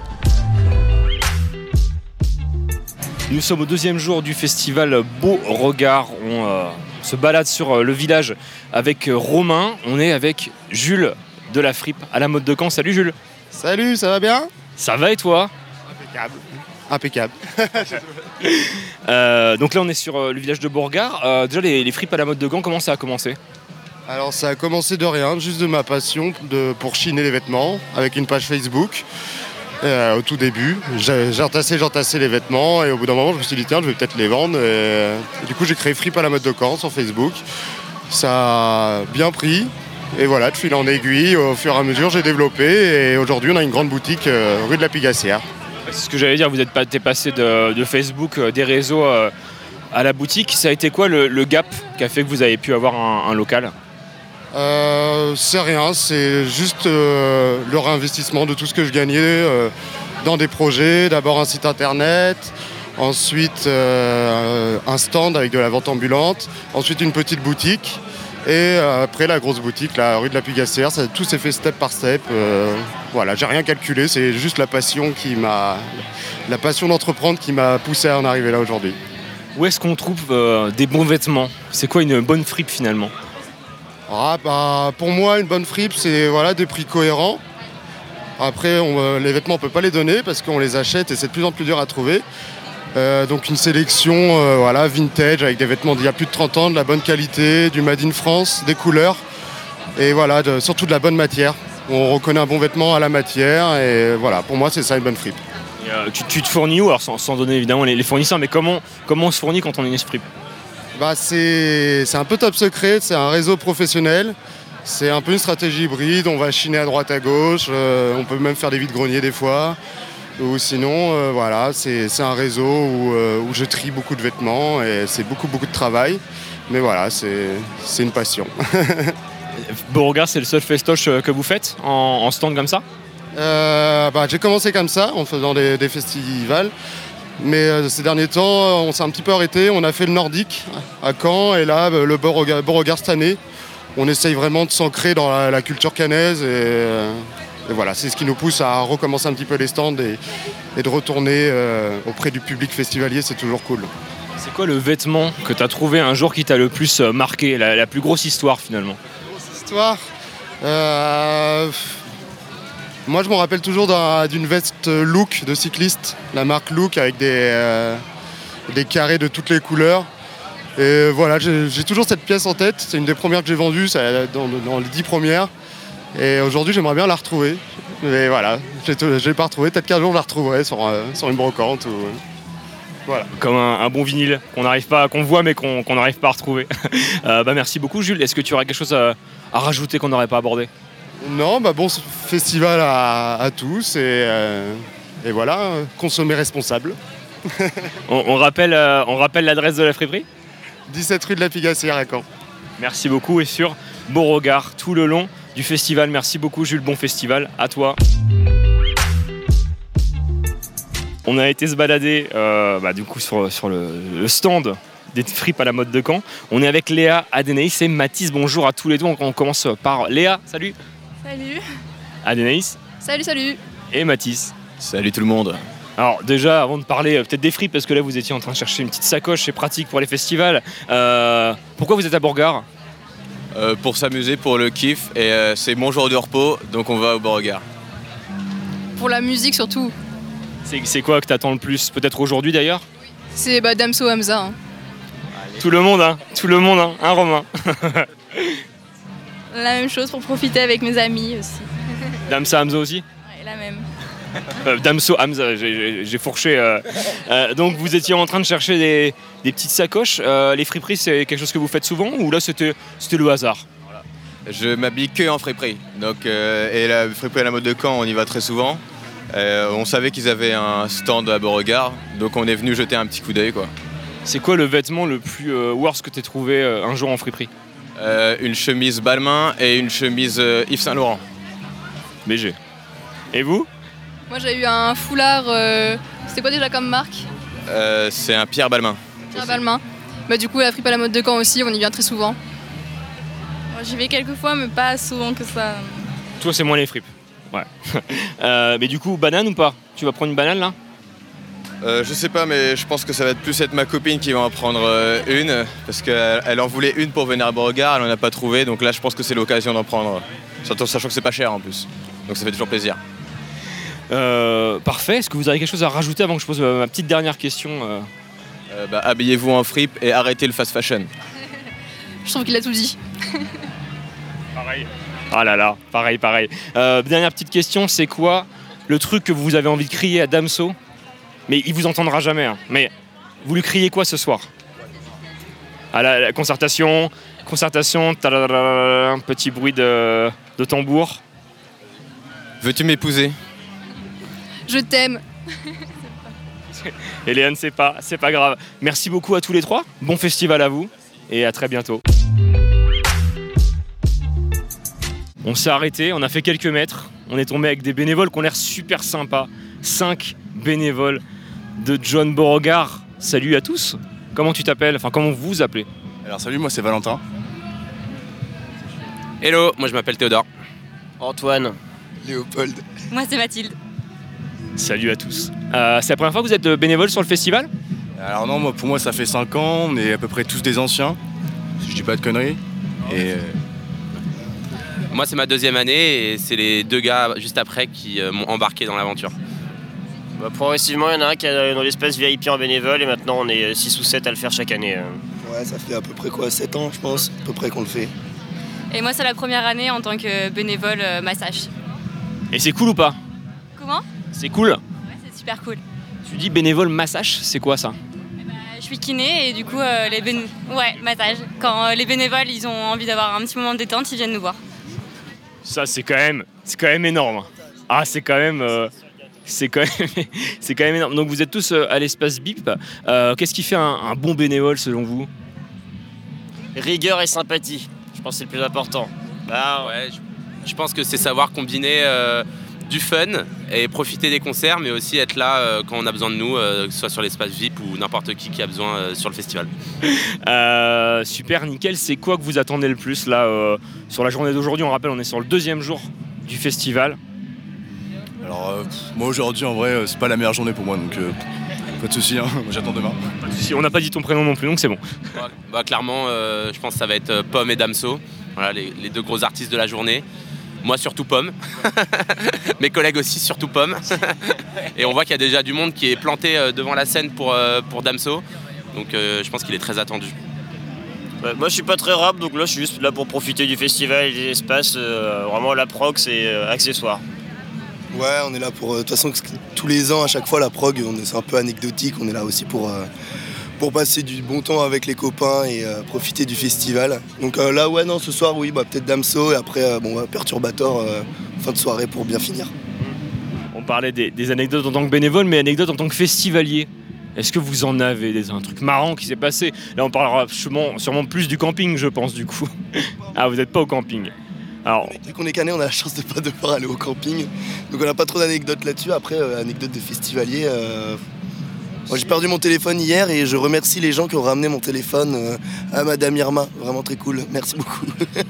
Nous sommes au deuxième jour du festival Beau Regard. On euh, se balade sur euh, le village avec euh, Romain. On est avec Jules de la Fripe à la mode de Caen. Salut Jules. Salut, ça va bien? Ça va et toi? Impeccable. Impeccable. Euh, donc là, on est sur euh, le village de Bourgard. Euh, déjà, les, les fripes à la mode de Gand, comment ça a commencé? Alors ça a commencé de rien, juste de ma passion de, pour chiner les vêtements avec une page Facebook. Euh, au tout début, j'ai- j'entassais les vêtements et au bout d'un moment je me suis dit tiens je vais peut-être les vendre. Et du coup j'ai créé Fripe à la mode de Caen sur Facebook. Ça a bien pris et voilà de fil en aiguille au fur et à mesure j'ai développé et aujourd'hui on a une grande boutique euh, rue de la Pigassière. C'est ce que j'allais dire, vous êtes pas- t'es passé de, de Facebook, euh, des réseaux euh, à la boutique. Ça a été quoi le, gap qui a fait que vous avez pu avoir un local? Euh, c'est rien, c'est juste euh, le réinvestissement de tout ce que je gagnais euh, dans des projets. D'abord un site internet, ensuite un stand avec de la vente ambulante, ensuite une petite boutique. Et après la grosse boutique, la rue de la Pigassière, ça, tout s'est fait step par step. voilà, j'ai rien calculé, c'est juste la passion qui m'a, la passion d'entreprendre qui m'a poussé à en arriver là aujourd'hui. Où est-ce qu'on trouve des bons vêtements? C'est quoi une bonne fripe finalement? Ah, bah, pour moi, une bonne fripe, c'est voilà, des prix cohérents. Après, euh, les vêtements, on ne peut pas les donner parce qu'on les achète et c'est de plus en plus dur à trouver. Euh, donc une sélection euh, voilà, vintage avec des vêtements d'il y a plus de 30 ans, de la bonne qualité, du Made in France, des couleurs et voilà, surtout de la bonne matière. On reconnaît un bon vêtement à la matière et voilà, pour moi c'est ça une bonne fripe. Tu, te fournis où? Alors sans, donner évidemment les, les fournisseurs, mais comment, comment on se fournit quand on est une fripe? Bah, c'est un peu top secret, c'est un réseau professionnel. C'est un peu une stratégie hybride, on va chiner à droite à gauche, euh, on peut même faire des vides-greniers des fois. Ou sinon, euh, voilà, c'est un réseau où, euh, où je trie beaucoup de vêtements et c'est beaucoup, beaucoup de travail. Mais voilà, c'est une passion. Beauregard, c'est le seul festoche que vous faites en, en stand comme ça? Bah, J'ai commencé comme ça, en faisant des, des festivals. Mais euh, ces derniers temps, euh, on s'est un petit peu arrêté. On a fait le nordique à Caen et là, euh, le Beauregard, Beauregard cette année. On essaye vraiment de s'ancrer dans la, la culture cannaise et, et voilà, c'est ce qui nous pousse à recommencer un petit peu les stands et, et de retourner euh, auprès du public festivalier, c'est toujours cool. C'est quoi le vêtement que tu as trouvé un jour qui t'a le plus marqué, la, la plus grosse histoire finalement Histoire? Euh, Moi, je me rappelle toujours d'un- d'une veste Look de cycliste, la marque Look avec des, euh, des carrés de toutes les couleurs. Et voilà, j'ai toujours cette pièce en tête. C'est une des premières que j'ai vendues, dans, les dix premières. Et aujourd'hui, j'aimerais bien la retrouver. Mais voilà, je l'ai pas retrouvée. Peut-être qu'un jour, je la retrouverai sur, euh, une brocante. Ou... Voilà. Comme un, bon vinyle qu'on voit mais qu'on n'arrive pas à retrouver. Euh, bah merci beaucoup Jules. Est-ce que tu aurais quelque chose à rajouter qu'on n'aurait pas abordé? Non, bah bon festival à, à tous et, euh, et voilà, consommer responsable. on, on rappelle, euh, on rappelle l'adresse de la friperie? 17 rue de la Pigassière à Caen. Merci beaucoup et sur Beauregard tout le long du festival. Merci beaucoup Jules, bon festival, à toi. On a été se balader euh, bah, du coup sur, sur le, le stand des fripes à la mode de Caen. On est avec Léa, Adénaïs et Mathis. Bonjour à tous les deux. On commence par Léa, salut. Salut. Adénaïs Salut, salut. et Mathis. Salut tout le monde. Alors déjà, avant de parler euh, peut-être des fripes, parce que là vous étiez en train de chercher une petite sacoche, c'est pratique pour les festivals. euh, pourquoi vous êtes à Beauregard Euh, pour s'amuser, pour le kiff. Et euh, c'est mon jour de repos, donc on va au Beauregard. Pour la musique surtout. C'est c'est quoi que t'attends le plus? Peut-être aujourd'hui d'ailleurs? C'est bah, Damso Hamza. hein. Tout le monde, hein Tout le monde, hein, hein Romain? La même chose pour profiter avec mes amis aussi. Damsa Hamza aussi Ouais, la même. Euh, Damso Hamza, j'ai- fourché. euh. Euh, donc vous étiez en train de chercher des, des petites sacoches. Euh, les friperies, c'est quelque chose que vous faites souvent ou là c'était c'était le hasard? Je m'habille que en friperie. Donc, euh, et la friperie à la mode de Caen, on y va très souvent. Euh, on savait qu'ils avaient un stand à Beauregard, donc on est venu jeter un petit coup d'œil. quoi. C'est quoi le vêtement le plus euh, worst que t'aies trouvé euh, un jour en friperie? Euh, Une chemise Balmain et une chemise euh, Yves Saint Laurent. BG. Et vous? Moi j'ai eu un foulard. euh, C'était quoi déjà comme marque? Euh, C'est un Pierre Balmain. Pierre Balmain. Bah, du coup, la fripe à la mode de Caen aussi, on y vient très souvent. J'y vais quelques fois, mais pas souvent que ça. Toi c'est moins les fripes. Ouais. Euh, mais du coup, banane ou pas? Tu vas prendre une banane là? Euh, je sais pas, mais je pense que ça va être plus être ma copine qui va en prendre euh, une, parce qu'elle elle en voulait une pour venir à Beauregard, elle en a pas trouvé, donc là je pense que c'est l'occasion d'en prendre. Surtout sachant que c'est pas cher en plus, donc ça fait toujours plaisir. Euh, parfait. Est-ce que vous avez quelque chose à rajouter avant que je pose ma petite dernière question bah, Habillez-vous en fripe et arrêtez le fast fashion. Je trouve qu'il a tout dit. Pareil. Ah là là, pareil, pareil. Euh, dernière petite question, c'est quoi le truc que vous avez envie de crier à Damso? Mais il vous entendra jamais. hein. Mais vous lui criez quoi ce soir? À la, la concertation, concertation, un petit bruit de, de tambour. Veux-tu m'épouser? Je t'aime. Et Léon, c'est pas, c'est pas grave. Merci beaucoup à tous les trois. Bon festival à vous et à très bientôt. On s'est arrêté, on a fait quelques mètres. On est tombé avec des bénévoles qui ont l'air super sympas. Cinq bénévoles de John Beauregard. Salut à tous. Comment tu t'appelles? Enfin, comment vous vous appelez? Alors salut, moi c'est Valentin. Hello, moi je m'appelle Théodore. Antoine. Léopold. Moi, c'est Mathilde. Salut à tous. Euh, c'est la première fois que vous êtes bénévole sur le festival? Alors non, moi, pour moi ça fait 5 ans, on est à peu près tous des anciens, si je dis pas de conneries. Et euh, Moi c'est ma deuxième année et c'est les deux gars juste après qui euh, m'ont embarqué dans l'aventure. Bah, progressivement, il y en a un qui est dans l'espace VIP en bénévole et maintenant on est 6 ou 7 à le faire chaque année. euh. Ouais, ça fait à peu près quoi 7 ans, je pense, à peu près qu'on le fait. Et moi, c'est la première année en tant que bénévole euh, massage. Et c'est cool ou pas? Comment? C'est cool. Ouais, c'est super cool. Tu dis bénévole massage, c'est quoi ça? Euh, Je suis kiné et du coup, euh, les bén... Ouais, massage. Quand euh, les bénévoles, ils ont envie d'avoir un petit moment de détente, ils viennent nous voir. Ça, c'est quand même, c'est quand même énorme. Ah, c'est quand même, euh, c'est quand même, c'est quand même énorme. Donc vous êtes tous euh, à l'espace BIP. Euh, Qu'est-ce qui fait un, un bon bénévole selon vous? Rigueur et sympathie, je pense que c'est le plus important. Bah, ouais, je, je pense que c'est savoir combiner euh, du fun et profiter des concerts, mais aussi être là euh, quand on a besoin de nous, euh, que ce soit sur l'espace VIP ou n'importe qui qui a besoin euh, sur le festival. Euh, Super, nickel. C'est quoi que vous attendez le plus là euh, sur la journée d'aujourd'hui? On rappelle, on est sur le deuxième jour du festival. Alors euh, pff, moi aujourd'hui en vrai euh, c'est pas la meilleure journée pour moi donc euh, pas de soucis, hein, moi, j'attends demain. Si on n'a pas dit ton prénom non plus, donc c'est bon. Bah, bah, clairement, euh, je pense que ça va être Pomme et Damso, voilà, les, les deux gros artistes de la journée. Moi surtout Pomme, mes collègues aussi surtout Pomme. et on voit qu'il y a déjà du monde qui est planté euh, devant la scène pour, euh, pour Damso, donc euh, je pense qu'il est très attendu. Ouais, moi je suis pas très rap donc là je suis juste là pour profiter du festival et des espaces. euh, vraiment la prog c'est euh, accessoire. Ouais, on est là pour. euh, De toute façon, tous les ans, à chaque fois, la prog, c'est un peu anecdotique. On est là aussi pour, euh, pour passer du bon temps avec les copains et euh, profiter du festival. Donc là, ouais, non, ce soir, oui, bah, peut-être Damso et après, bon, Perturbator, fin de soirée pour bien finir. On parlait des, des anecdotes en tant que bénévole, mais anecdotes en tant que festivalier. Est-ce que vous en avez des, un truc marrant qui s'est passé? Là, on parlera sûrement, sûrement plus du camping, je pense, du coup. ah, vous n'êtes pas au camping. Alors, Vu qu'on est canet, on a la chance de pas devoir aller au camping. Donc on n'a pas trop d'anecdotes là-dessus. Après, euh, anecdote de festivalier. euh, moi, j'ai perdu mon téléphone hier et je remercie les gens qui ont ramené mon téléphone euh, à Madame Irma. Vraiment très cool. Merci beaucoup.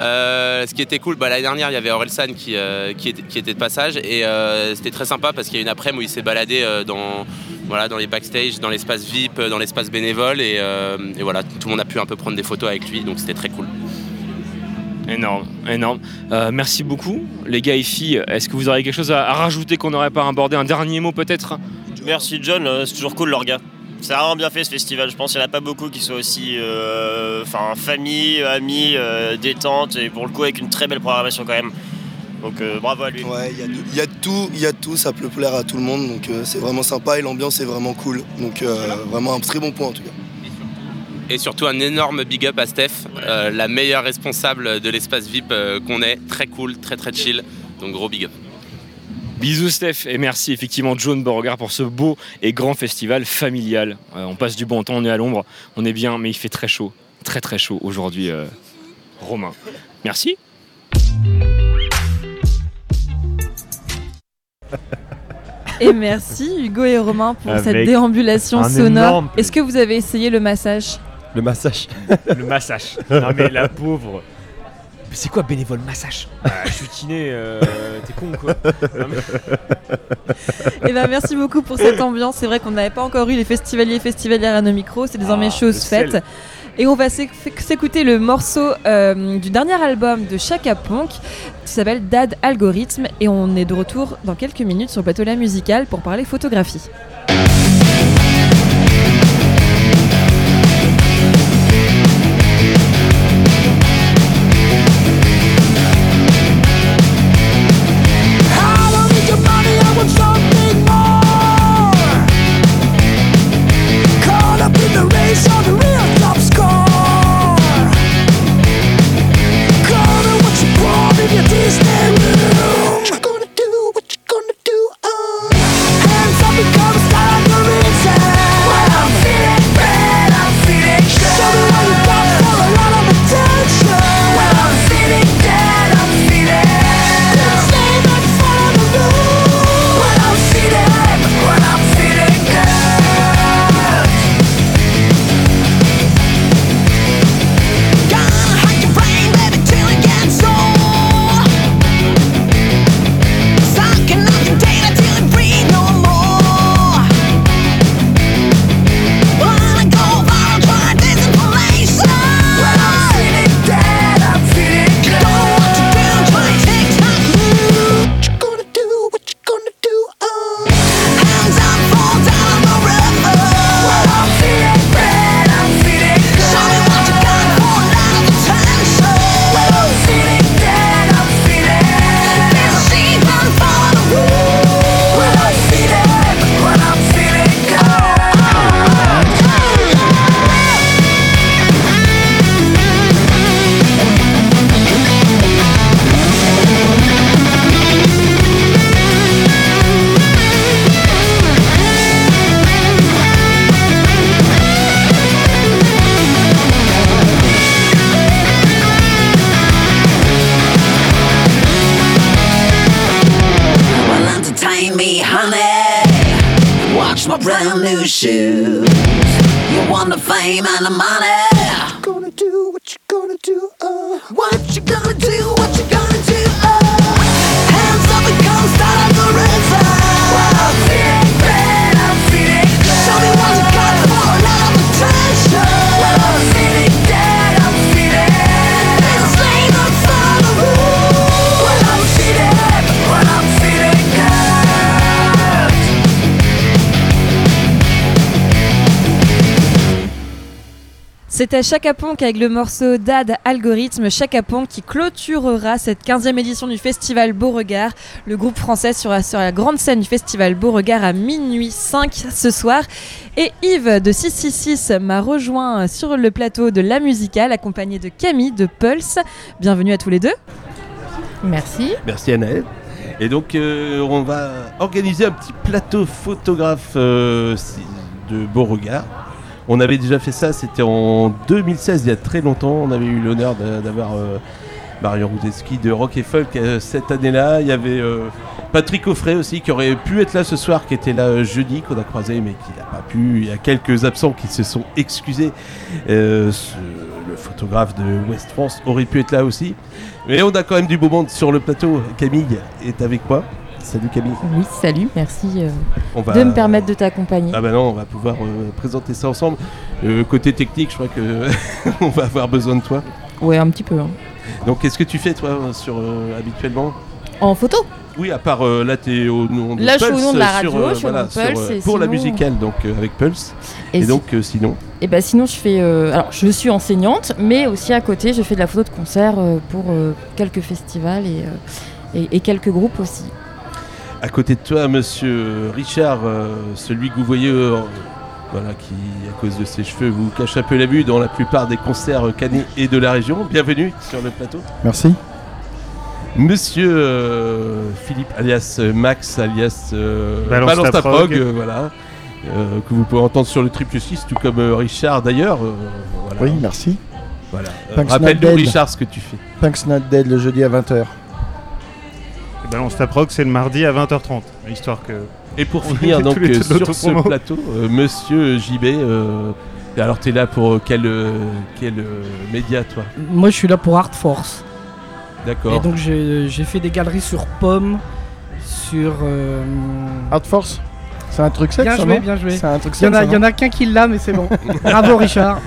Euh, ce qui était cool, bah, l'année dernière, il y avait Orelsan qui, euh, qui, était, qui était de passage et euh, c'était très sympa parce qu'il y a une après-midi où il s'est baladé euh, dans, voilà, dans les backstage, dans l'espace VIP, dans l'espace bénévole et, euh, et voilà, tout le monde a pu un peu prendre des photos avec lui donc c'était très cool. Énorme, énorme. Euh, merci beaucoup, les gars et filles. Est-ce que vous auriez quelque chose à, à rajouter qu'on n'aurait pas abordé Un dernier mot peut-être Merci John, euh, c'est toujours cool leur gars. C'est vraiment bien fait ce festival, je pense qu'il n'y en a pas beaucoup qui soient aussi euh, enfin, famille, amis, euh, détente et pour le coup avec une très belle programmation quand même. Donc euh, bravo à lui. Ouais, il y a y, a tout, il y a de tout, ça peut plaire à tout le monde. Donc euh, c'est vraiment sympa et l'ambiance est vraiment cool. Donc euh, vraiment un très bon point en tout cas. Et surtout un énorme big up à Steph, euh, la meilleure responsable de l'espace VIP euh, qu'on ait, très cool, très très chill, donc gros big up. Bisous Steph et merci effectivement John Beauregard pour ce beau et grand festival familial. Euh, on passe du bon temps, on est à l'ombre, on est bien, mais il fait très chaud, très très chaud aujourd'hui. euh, Romain, merci. Et merci Hugo et Romain pour cette déambulation sonore. énorme Est-ce que vous avez essayé le massage? Le massage. Le massage. Non mais la pauvre. Mais c'est quoi bénévole massage Ah, Je suis kiné, euh, t'es con quoi Non, mais- Eh ben, merci beaucoup pour cette ambiance. C'est vrai qu'on n'avait pas encore eu les festivaliers et festivalières à nos micros. C'est désormais Ah, chose sel. faite. Et on va s'éc- s'écouter le morceau euh, du dernier album de Chaka Ponk qui s'appelle Dad Algorithme. Et on est de retour dans quelques minutes sur le plateau La Musicale pour parler photographie. C'était Chaka Ponk avec le morceau Dad Algorithme. Chaka Ponk qui clôturera cette 15e édition du festival Beauregard. Le groupe français sera sur la grande scène du festival Beauregard à minuit 5 ce soir. Et Yves de 666 m'a rejoint sur le plateau de La Musicale accompagné de Camille de Pulse. Bienvenue à tous les deux. Merci. Merci Anaël. Et donc euh, on va organiser un petit plateau photographe euh, de Beauregard. On avait déjà fait ça, c'était en 2016, il y a très longtemps. On avait eu l'honneur d'a- d'avoir euh, Marion Roudeski de Rock et Folk euh, cette année-là. Il y avait euh, Patrick Offray aussi qui aurait pu être là ce soir, qui était là jeudi, qu'on a croisé mais qui n'a pas pu. Il y a quelques absents qui se sont excusés. Le photographe de West France aurait pu être là aussi. Mais on a quand même du beau monde sur le plateau. Camille est avec moi. Salut Camille. Oui, salut, merci euh, On va- de me permettre de t'accompagner. Ah bah non, on va pouvoir euh, présenter ça ensemble. Euh, côté technique, je crois que on va avoir besoin de toi. Ouais, un petit peu. hein. Donc qu'est-ce que tu fais toi sur habituellement? En photo Oui, à part euh, là, tu es au nom de Là, je suis au nom de la sur, radio, euh, je suis au nom de sur, Pulse, euh, et pour la musicale, donc avec Pulse. Et, donc sinon, Et bah sinon, je fais. alors, je suis enseignante, mais aussi à côté, je fais de la photo de concert pour quelques festivals et, et, et quelques groupes aussi. À côté de toi, Monsieur Richard, euh, celui que vous voyez, euh, voilà, qui à cause de ses cheveux vous cache un peu la vue dans la plupart des concerts canets et de la région. Bienvenue sur le plateau. Merci. Monsieur euh, Philippe, alias Max, alias euh, Balance Balance, ta ta prog. prog, euh, voilà, euh, que vous pouvez entendre sur le triple 6, tout comme euh, Richard d'ailleurs. euh, voilà. Oui, merci. Voilà. Euh, Rappelle-nous. Richard, ce que tu fais. Punk's Not Dead le jeudi à 20h. Et Balance ta prog, c'est le mardi à 20h30, histoire que. Et pour on finir donc les euh, sur ce plateau, euh, Monsieur JB, euh, alors tu es là pour quel, euh, quel euh, média toi? Moi, je suis là pour Art Force. D'accord. Et donc, j'ai fait des galeries sur Pomme, sur. euh, Art Force? C'est un truc sexe Bien joué, bien joué. C'est un truc Il y en sexe, a, ça, il y en non a qu'un qui l'a, mais c'est bon. Bravo, Richard.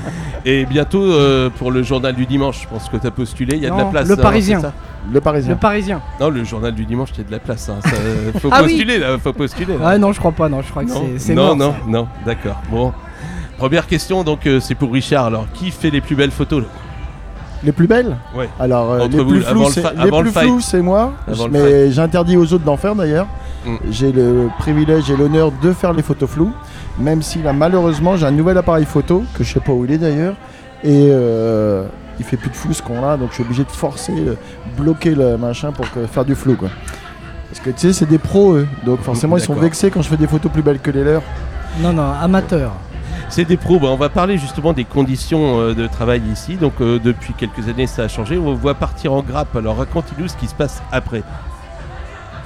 Et bientôt euh, pour le journal du dimanche, je pense que tu as postulé, il y a de la place. Le hein, Parisien. ça? Le Parisien. Le Parisien. Non, le journal du dimanche, il y a de la place. hein, ça- faut Ah oui. postuler là, faut postuler. là. Ah non, je crois pas, non, je crois que Non, c'est- c'est non, mort, non, ça. non, d'accord. Bon, première question, donc euh, c'est pour Richard. Alors, qui fait les plus belles photos là Les plus belles Ouais. Alors, euh, Entre les vous, plus avant flous, le c'est les le flous, c'est moi. Avant le mais j'interdis aux autres d'en faire d'ailleurs. Mm. J'ai le privilège et l'honneur de faire les photos floues. Même si là, malheureusement, j'ai un nouvel appareil photo, que je sais pas où il est d'ailleurs. Et euh, il fait plus de flou ce qu'on a, donc je suis obligé de forcer, euh, bloquer le machin pour que- faire du flou. Quoi. Parce que tu sais, c'est des pros eux. Donc forcément, ils sont vexés quand je fais des photos plus belles que les leurs. Non, non, amateur. C'est des pros. Bah, on va parler justement des conditions euh, de travail ici. Donc, euh, depuis quelques années, ça a changé. On voit partir en grappe. Alors, racontez-nous ce qui se passe après.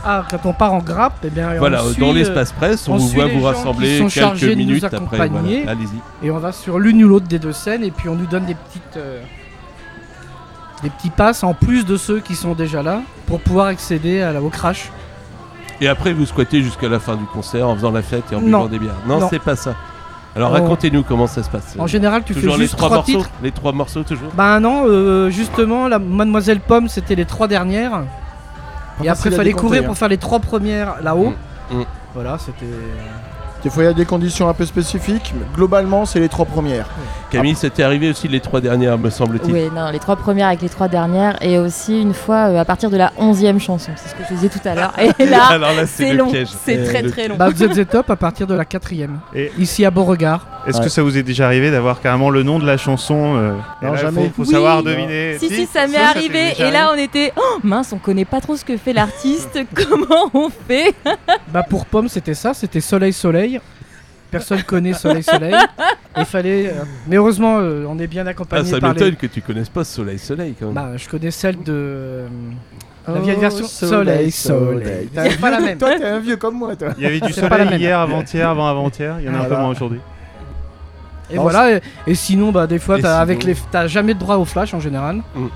Ah, quand on part en grappe, eh bien, Voilà, on dans l'espace presse, on vous voit vous rassembler quelques minutes après, voilà. Allez-y. Et on va sur l'une ou l'autre des deux scènes et puis on nous donne des petites euh, des petits passes en plus de ceux qui sont déjà là pour pouvoir accéder à la, au crash. Et après, vous squattez jusqu'à la fin du concert en faisant la fête et en Non. buvant des bières. Non, Non. c'est pas ça. Alors, On- racontez-nous comment ça se passe. En général, tu fais toujours juste les trois, trois morceaux. titres. Les trois morceaux toujours. Bah non, euh, justement, la Mademoiselle Pomme, c'était les trois dernières. Et après, il fallait courir hein. pour faire les trois premières là-haut. Mm. Mm. Voilà, c'était. Il faut y avoir des conditions un peu spécifiques, mais globalement, c'est les trois premières. Camille, c'était arrivé aussi les trois dernières, me semble-t-il. Oui, non, les trois premières avec les trois dernières, et aussi une fois euh, à partir de la onzième chanson. C'est ce que je disais tout à l'heure. Et là, là, c'est long, piège. c'est Euh, très le- très long. Bah, vous êtes the top à partir de la quatrième. Et- Ici à Beauregard. Est-ce Ouais. que ça vous est déjà arrivé d'avoir carrément le nom de la chanson euh, Non, là, jamais. Faut, faut Oui. savoir deviner. Si, si, ça m'est arrivé. Et là, on était. Oh mince, on connaît pas trop ce que fait l'artiste. Comment on fait Bah pour Pomme, c'était ça, c'était Soleil Soleil. personne connaît Soleil Soleil. Il fallait. euh, mais heureusement, euh, on est bien Ah, accompagné ça par m'étonne les. que tu connaisses pas Soleil Soleil quand même. Bah, je connais celle de. euh, la Oh, vieille version Soleil Soleil. C'est pas la même. Toi, t'es un vieux comme moi, toi. Il y avait du soleil hier, avant-hier, avant-avant-hier. Il y en a un peu Voilà. moins aujourd'hui. Et Non, voilà, et, et sinon, bah, des fois, t'as, avec les, t'as jamais de droit au flash en général. Mm.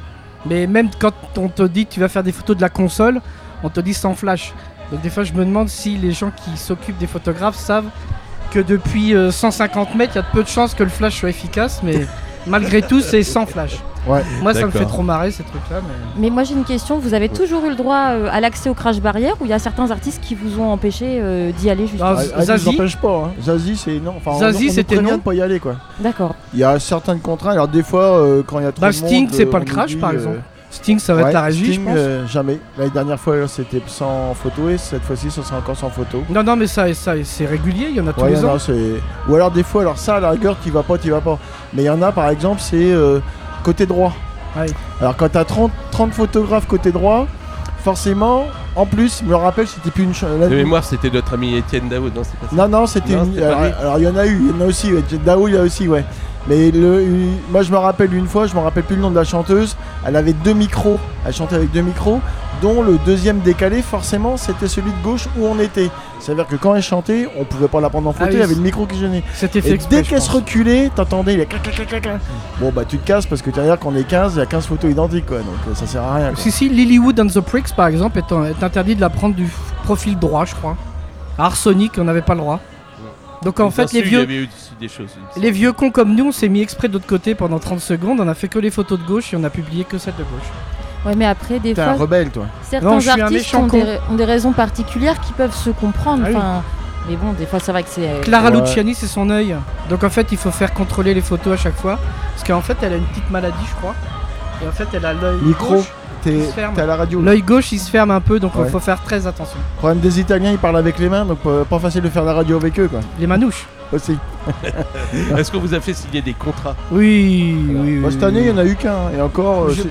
Mais même quand on te dit que tu vas faire des photos de la console, on te dit sans flash. Donc des fois, je me demande si les gens qui s'occupent des photographes savent que depuis euh, 150 mètres, il y a peu de chances que le flash soit efficace, mais malgré tout, c'est sans flash. Ouais. Moi, ça me fait trop marrer ces trucs-là. Mais... Mais moi j'ai une question, vous avez toujours eu le droit euh, à l'accès au crash barrière ou il y a certains artistes qui vous ont empêché euh, d'y aller justement Ah, Ah, ils Zazie empêchent pas. Hein. Zazie, c'est non. Enfin, Zazie, c'était non. de pas y aller, quoi. D'accord. Il y a certaines contraintes. Alors, des fois, euh, quand il y a trop Bah, de Sting, monde, c'est euh, pas le crash, dit, par euh, exemple. Sting, ça va ouais, être la régie, Sting, je pense. euh, jamais. L'année dernière fois, c'était sans photo et cette fois-ci, ce sera encore sans photo. Non, non, mais ça, ça c'est régulier, il y en a tous Ouais, les y en a, ans. Ou alors des fois, alors ça, à la rigueur, tu vas pas, tu vas pas. Mais il y en a, par exemple, c'est euh, côté droit. Ouais. Alors quand tu as 30, 30 photographes côté droit, forcément, en plus, je me rappelle, c'était plus une... la- De mémoire, c'était notre ami Étienne Daoud, non C'est pas ça Non, non, c'était Non, une... Alors il y en a eu, il y en a aussi. Dao, il y a aussi, ouais. Mais le, moi, je me rappelle une fois, je me rappelle plus le nom de la chanteuse, elle avait deux micros, elle chantait avec deux micros, dont le deuxième décalé, forcément, c'était celui de gauche où on était. C'est-à-dire que quand elle chantait, on pouvait pas la prendre en photo, Ah il oui, y avait le micro qui gênait. C'était fait Et dès qu'elle se reculait, t'entendais les clac, clac, clac, clac, clac. Bon, bah tu te casses parce que dire qu'on est 15, il y a 15 photos identiques, quoi. Donc ça sert à rien. quoi. Si, si, Lilywood and the Pricks, par exemple, est, est interdit de la prendre du profil droit, je crois. Arsonic, on n'avait pas le droit. Donc en fait, les vieux, des choses. les cons comme nous, on s'est mis exprès de l'autre côté pendant 30 secondes, on a fait que les photos de gauche et on a publié que celles de gauche. Ouais, mais après, des T'es fois, un rebelle, toi. certains Non, je suis un artistes méchant ont des, con. ont des raisons particulières qui peuvent se comprendre. Ah oui. enfin, Mais bon, des fois, c'est vrai que c'est. Clara Ouais. Luciani, c'est son œil. Donc en fait, il faut faire contrôler les photos à chaque fois. Parce qu'en fait, elle a une petite maladie, je crois. Et en fait, elle a l'œil Micro, gauche t'es qui se ferme. t'es à la radio. L'œil gauche, il se ferme un peu, donc il Ouais. faut faire très attention. Le problème des Italiens, ils parlent avec les mains, donc euh, pas facile de faire la radio avec eux, quoi. Les manouches. Aussi. Est-ce qu'on vous a fait signer des contrats? Oui, oui, Bah, oui. cette année, il y en a eu qu'un. Et encore, euh, Je- c'est-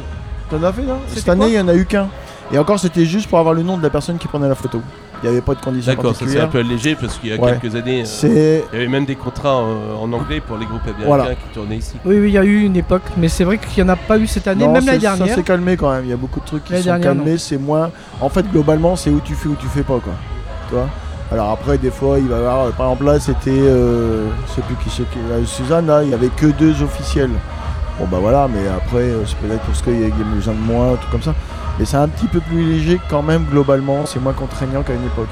t'en as fait, non? C'était Cette année, il y en a eu qu'un. Et encore, c'était juste pour avoir le nom de la personne qui prenait la photo. Il n'y avait pas de conditions D'accord, ça c'est un peu allégé parce qu'il y a Ouais. quelques années, euh, C'est- il y avait même des contrats euh, en anglais pour les groupes américains Voilà. qui tournaient ici. Oui, oui, il y a eu une époque, mais c'est vrai qu'il n'y en a pas eu cette année, Non, même l'année dernière. Ça s'est calmé quand même. Il y a beaucoup de trucs qui sont dernière, calmés. C'est moins. En fait, globalement, c'est où tu fais ou tu fais pas, quoi. Tu vois? Alors après, des fois, il va y avoir. euh, Par exemple, là, c'était. Euh, je sais plus qui c'est. qui- là, Suzanne, là, il y avait que deux officiels. Bon, bah voilà, mais après, c'est peut-être parce qu'il y a des gens de moins, tout comme ça. Mais c'est un petit peu plus léger quand même, globalement. C'est moins contraignant qu'à une époque.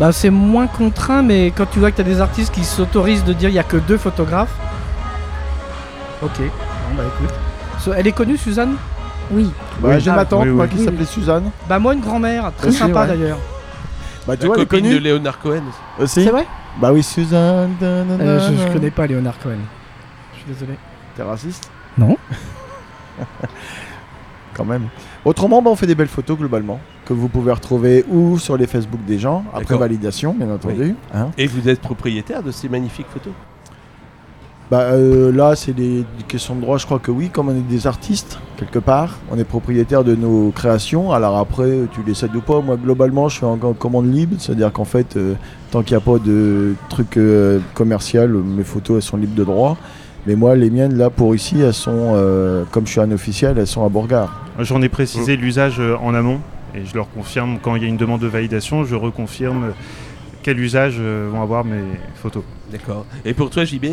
Bah, c'est moins contraint, mais quand tu vois que tu as des artistes qui s'autorisent de dire il n'y a que deux photographes. Ok, bon, bah écoute. So- elle est connue, Suzanne? Oui. Bah, j'ai Ah, ma tante, oui, moi, oui. qui Oui, s'appelait oui. Suzanne. Bah, moi, une grand-mère, très Aussi, sympa ouais. d'ailleurs. Bah, tu La vois, elle est copine connue. de Léonard Cohen. Aussi C'est vrai? Bah oui, Suzanne. Euh, je, je connais pas Léonard Cohen. Je suis désolé. T'es raciste? Non. Quand même. Autrement, bah, on fait des belles photos globalement que vous pouvez retrouver ou sur les Facebook des gens après validation, bien entendu. Oui. hein. Et vous êtes propriétaire de ces magnifiques photos? Bah, euh, là, c'est des, questions de droit. Je crois que oui, comme on est des artistes quelque part, on est propriétaire de nos créations. Alors après, tu les cèdes ou pas. Moi, globalement, je suis en en commande libre, c'est-à-dire qu'en fait, euh, tant qu'il n'y a pas de truc euh, commercial, mes photos elles sont libres de droit. Mais moi, les miennes, là, pour ici, elles sont, euh, comme je suis un officiel, elles sont à Bourgard. J'en ai précisé l'usage euh, en amont et je leur confirme quand il y a une demande de validation, je reconfirme quel usage euh, vont avoir mes photos. D'accord. Et pour toi, JB,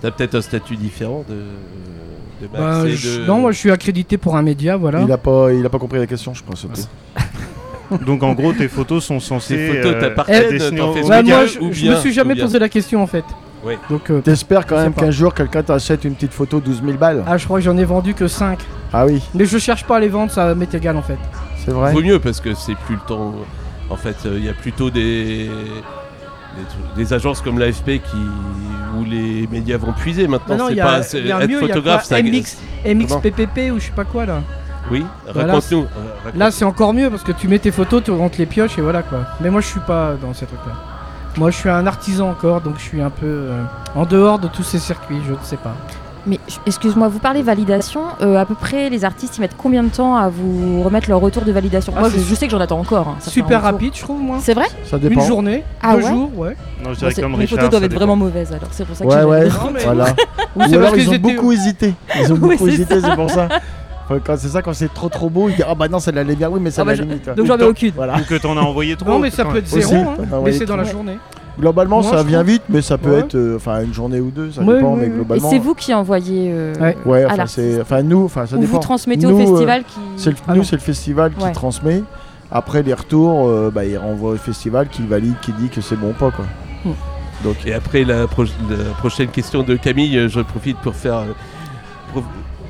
t'as peut-être un statut différent de, de Bah, et je- de- Non, moi je suis accrédité pour un média, voilà. Il n'a pas, il a pas compris la question, je pense. Donc en gros, tes photos sont censées. Tes photos euh, t'appartiennent, ce Ouais, média moi je, ou je bien- me suis jamais posé la question en fait. Oui. Donc, euh, T'espères quand même pas. qu'un jour, quelqu'un t'achète une petite photo 12 000 balles Ah, je crois que j'en ai vendu que 5. Ah oui, Mais je cherche pas à les vendre, ça m'est égal en fait. c'est vrai. Vaut mieux parce que c'est plus le temps. En fait, euh, il y a plutôt des, des, trucs- des agences comme l'AFP qui où les médias vont puiser maintenant. Non, c'est il y a, pas il c'est- y a être mieux, il y a photographe, quoi ça MX, MXPPP ou je sais pas quoi là. Oui, Voilà, raconte-nous. euh, raconte- Là c'est encore mieux parce que tu mets tes photos, tu rentres les pioches et voilà quoi. Mais moi je suis pas dans ces trucs là. Moi je suis un artisan encore donc je suis un peu euh, en dehors de tous ces circuits, je ne sais pas. Mais excuse-moi, vous parlez validation. euh, à peu près, les artistes, ils mettent combien de temps à vous remettre leur retour de validation? Ah, Moi, je, je sais que j'en attends encore. hein, Super rapide, je trouve, moi. C'est vrai? Ça dépend. Une journée, Ah deux ouais? jours, ouais. Non, je dirais comme Richard. photos doivent être vraiment mauvaises, alors c'est pour ça que Ouais, j'ai ouais, validé. voilà. Ou alors que ils ont beaucoup hésité. Ils ont beaucoup hésité, c'est pour ça. Quand- C'est ça, quand c'est trop trop beau, ils disent Ah bah non, ça l'allait bien, oui, mais ça Ah bah, la je- limite. donc j'en ai aucune. Voilà. Ou que t'en as envoyé trop. Non, mais ça peut être Aussi, zéro, hein, mais c'est dans la journée. Globalement, Moi, ça vient trouve. vite, mais ça peut Ouais. être euh, enfin une journée ou deux, ça Ouais, dépend, ouais, mais ouais. Et globalement. c'est vous qui envoyez euh, Ouais. Enfin, c'est, nous, enfin ça Ou vous transmettez au Nous, euh, festival qui- c'est le- Ah nous, c'est le festival qui transmet. Après les retours, euh, bah, il renvoie au festival qui valide, qui dit que c'est bon ou pas quoi. Donc, et après la, pro- la prochaine question de Camille, euh, je profite pour faire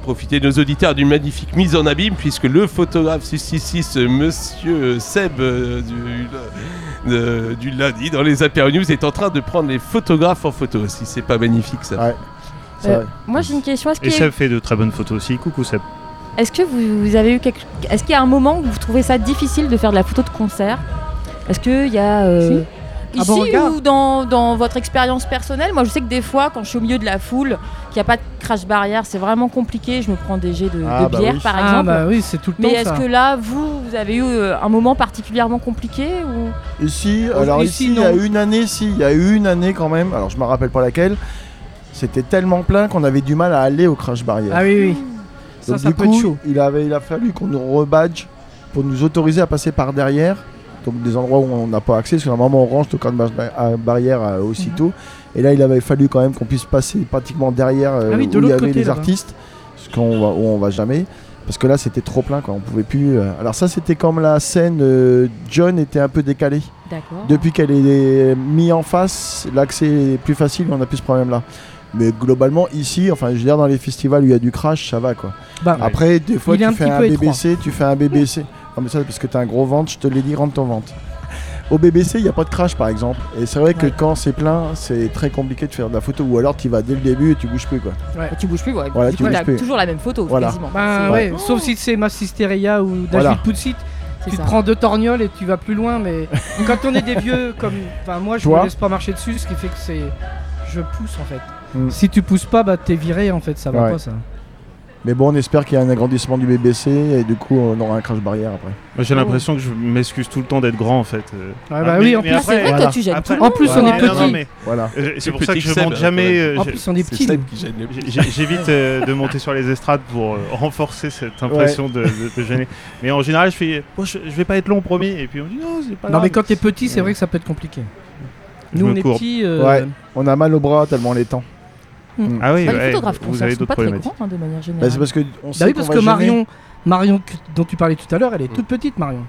profiter nos auditeurs d'une magnifique mise en abîme, puisque le photographe 666, euh, monsieur Seb euh, du, euh, du lundi dans les Apéro News, est en train de prendre les photographes en photo. Si c'est pas magnifique ça. Euh, moi, j'ai une question. Est-ce Et Seb fait de très bonnes photos aussi. Coucou Seb. Est-ce que vous, vous avez eu quelque... Est-ce qu'il y a un moment où vous trouvez ça difficile de faire de la photo de concert? Est-ce qu'il y a euh, Si. Ah ici bon, ou dans, dans votre expérience personnelle Moi, je sais que des fois, quand je suis au milieu de la foule, qu'il n'y a pas de crash barrière, c'est vraiment compliqué. Je me prends des jets de, Ah, de bah bière, oui. par Ah, exemple. bah oui, c'est tout le Mais temps, est-ce ça. que là, vous, vous avez eu euh, un moment particulièrement compliqué ou... Ici, alors ici, il y a une année, si, il y a eu une année quand même. Alors je me rappelle pas laquelle. C'était tellement plein qu'on avait du mal à aller au crash barrière. Ah oui, oui. Ça, Donc ça du peut être coup, chaud. il avait, il a fallu qu'on nous rebadge pour nous autoriser à passer par derrière. Donc des endroits où on n'a pas accès, parce que normalement on range le camp de bar- à- barrière euh, aussitôt. Et là, il avait fallu quand même qu'on puisse passer pratiquement derrière euh, Ah oui, de où il y avait les artistes, ce qu'on va, où on va jamais. Parce que là, c'était trop plein, quoi. On pouvait plus. euh. Alors ça, c'était comme la scène. euh, John était un peu décalée. D'accord. Depuis qu'elle est mise en face, l'accès est plus facile, on n'a plus ce problème-là. Mais globalement, ici, enfin, je veux dire, dans les festivals où il y a du crash, ça va quoi. Bah, Après, des fois, tu fais un. BBC, tu fais un BBC. Non, mais ça, parce que tu as un gros ventre, je te l'ai dit, rentre ton ventre. Au BBC, il n'y a pas de crash par exemple. Et c'est vrai que Ouais. quand c'est plein, c'est très compliqué de faire de la photo. Ou alors tu vas dès le début et tu bouges plus quoi. Ouais. Tu bouges plus, ouais. Voilà, Du tu coup, bouges t'as plus. toujours la même photo, Voilà. quasiment. Bah ouais, sauf si c'est Massisteria ou David Voilà. Poutsit. Tu ça. te prends deux torgnoles et tu vas plus loin, mais quand on est des vieux comme. Enfin, moi je Toi me laisse pas marcher dessus, ce qui fait que c'est. Je pousse en fait. Mm. Si tu pousses pas, bah t'es viré en fait, ça va Ouais. pas ça. Mais bon, on espère qu'il y a un agrandissement du BBC et du coup, on aura un crash barrière après. Moi, J'ai l'impression que je m'excuse tout le temps d'être grand en fait. euh. Ah bah oui, en plus, c'est vrai que tu gênes après- tout. En plus, on est Ouais, non, non, petit. mais- Voilà. Euh, C'est pour ça que petit je monte jamais. euh, En plus, on est j'ai- J'évite euh, de monter sur les estrades pour euh, renforcer cette impression de, de, de gêner. Mais en général, je fais oh, je, je vais pas être long, promis. Et puis on dit non, c'est pas Non, grave. mais quand t'es petit, c'est vrai que ça peut être compliqué. Nous, on est euh, Ouais, on a mal au bras tellement les temps. Mm. Ah oui, Bah, les ouais, photographes vous concerts avez sont d'autres pas très problématiques. grands hein, de manière Bah, générale. c'est parce que on sait Bah oui, qu'on parce va que. Marion, Marion dont tu parlais tout à l'heure, elle est toute petite, Marion.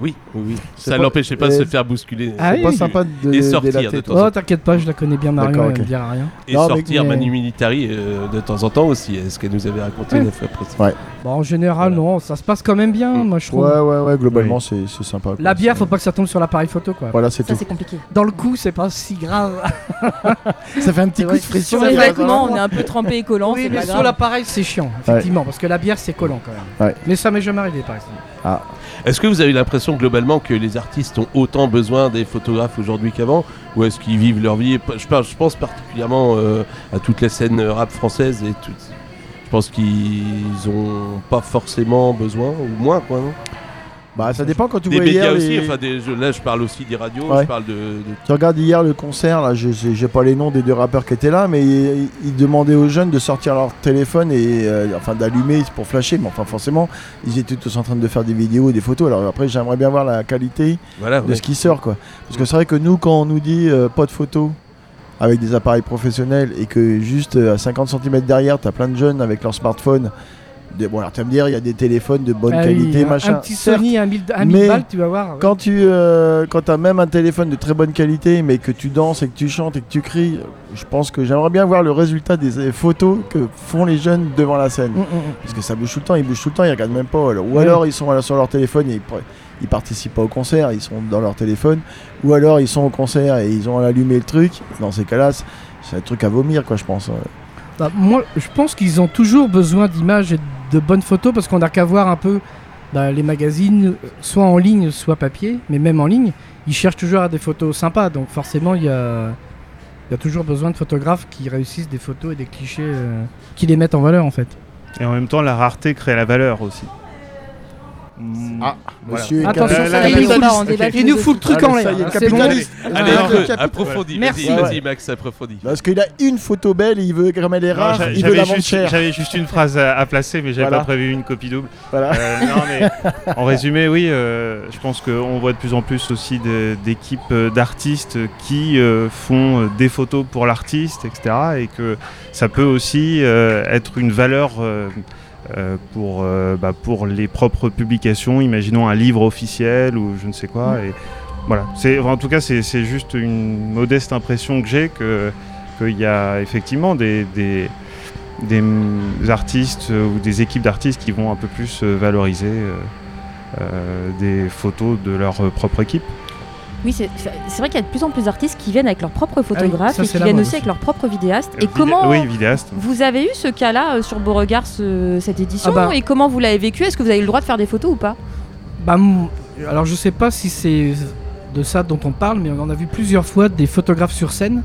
Oui, oui, Ça pas- l'empêchait pas de et- se faire bousculer. Ah C'est oui. pas sympa de Et sortir délater, de toi. temps en Oh, t'inquiète pas, je la connais bien, D'accord, elle ok. me dira rien. Et Non, sortir mais- Manu Militari euh, de temps en temps aussi, est ce qu'elle nous avait raconté Ouais. une fois précédemment. Ouais. Bon, en général, non, ça se passe quand même bien, moi je trouve. Ouais, ouais, ouais, globalement, c'est c'est sympa. quoi. La bière, faut pas que ça tombe sur l'appareil photo, quoi. Voilà, c'est Ça, tout. c'est compliqué. Dans le cou, c'est pas si grave. Ça fait un petit C'est coup vrai de frisson. Sur les vêtements, on est un peu trempé et collant. oui, c'est mais pas sur l'appareil, c'est chiant, effectivement, parce que la bière, c'est collant quand même. Ouais. Mais ça m'est jamais arrivé, par exemple. Ah, Est-ce que vous avez l'impression globalement que les artistes ont autant besoin des photographes aujourd'hui qu'avant Ou est-ce qu'ils vivent leur vie? Je pense, particulièrement euh, à toute la scène rap française et. Je pense qu'ils ont pas forcément besoin, ou moins quoi, bah, ça dépend quand tu Des vois médias hier. aussi, les- enfin des, je- là je parle aussi des radios, Ouais. je parle de, de- Tu regardes hier le concert, là, j'ai pas les noms des deux rappeurs qui étaient là, mais ils, ils demandaient aux jeunes de sortir leur téléphone et euh, enfin d'allumer pour flasher, mais enfin forcément ils étaient tous en train de faire des vidéos, des photos. Alors après j'aimerais bien voir la qualité Voilà, de ouais. ce qui sort quoi. Parce que c'est vrai que nous quand on nous dit euh, pas de photos avec des appareils professionnels et que juste euh, à 50 cm derrière t'as plein de jeunes avec leur smartphone. Des- bon alors tu vas me dire il y a des téléphones de bonne Ah oui, qualité un- machin. Un petit Certes, Sony 1000 à 1000 mais balles, tu vas voir. quand tu euh, quand as même un téléphone de très bonne qualité, mais que tu danses et que tu chantes et que tu cries, je pense que j'aimerais bien voir le résultat des photos que font les jeunes devant la scène. Mm, mm, mm. Parce que ça bouge tout le temps, ils bougent tout le temps, ils regardent même pas. alors. Ou Ouais. alors ils sont sur leur téléphone et ils, ils participent pas au concert, ils sont dans leur téléphone. Ou alors ils sont au concert et ils ont allumé le truc. Dans ces cas-là, c'est- c'est un truc à vomir, quoi, je pense. Bah, moi, je pense qu'ils ont toujours besoin d'images et de bonnes photos parce qu'on n'a qu'à voir un peu bah, les magazines, soit en ligne, soit papier, mais même en ligne, ils cherchent toujours à des photos sympas. Donc forcément, il y a, Il y a toujours besoin de photographes qui réussissent des photos et des clichés euh, qui les mettent en valeur en fait. Et en même temps, la rareté crée la valeur aussi. Ah, Voilà. monsieur est Attention, ça, il nous fout- Ok. il nous fout le truc en Allez, l'air. C'est capitaliste. bon. Allez, Ah, approfondis. Merci. Vas-y, Ouais. vas-y, Max, approfondis. Parce qu'il a une photo belle et il veut, comme elle est Non, il veut J'avais la vendre j'avais juste une phrase à, à placer, mais j'avais Voilà. pas prévu une copie double. Voilà. Euh, non, mais en résumé, oui, euh, je pense qu'on voit de plus en plus aussi d'équipes euh, d'artistes qui euh, font euh, des photos pour l'artiste, etc. Et que ça peut aussi euh, être une valeur euh, euh, pour, euh, bah, pour les propres publications. Imaginons un livre officiel ou je ne sais quoi. Et voilà. C'est, en tout cas, c'est c'est juste une modeste impression que j'ai que qu'il y a effectivement des, des, des, mm, artistes euh, ou des équipes d'artistes qui vont un peu plus euh, valoriser euh, euh, des photos de leur euh, propre équipe. Oui, c'est vrai qu'il y a de plus en plus d'artistes qui viennent avec leurs propres photographes ça, et qui viennent aussi avec leurs propres vidéastes. Et vidé- comment oui, vidéaste. vous avez eu ce cas-là euh, sur Beauregard ce- cette édition Ah bah. et comment vous l'avez vécu? Est-ce que vous avez eu le droit de faire des photos ou pas? Bah, alors je sais pas si c'est de ça dont on parle, mais on en a vu plusieurs fois des photographes sur scène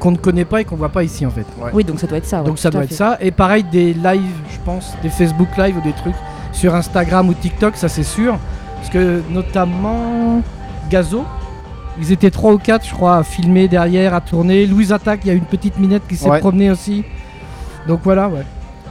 qu'on ne connaît pas et qu'on voit pas ici en fait. Oui, donc ça doit être ça. ouais, donc ça doit être ça. Et pareil des lives, je pense, des Facebook live ou des trucs sur Instagram ou TikTok, ça c'est sûr. Parce que notamment Gazo, ils étaient trois ou quatre, je crois, à filmer derrière, à tourner. Louise Attaque, il y a une petite minette qui s'est Ouais. promenée aussi. Donc voilà, ouais.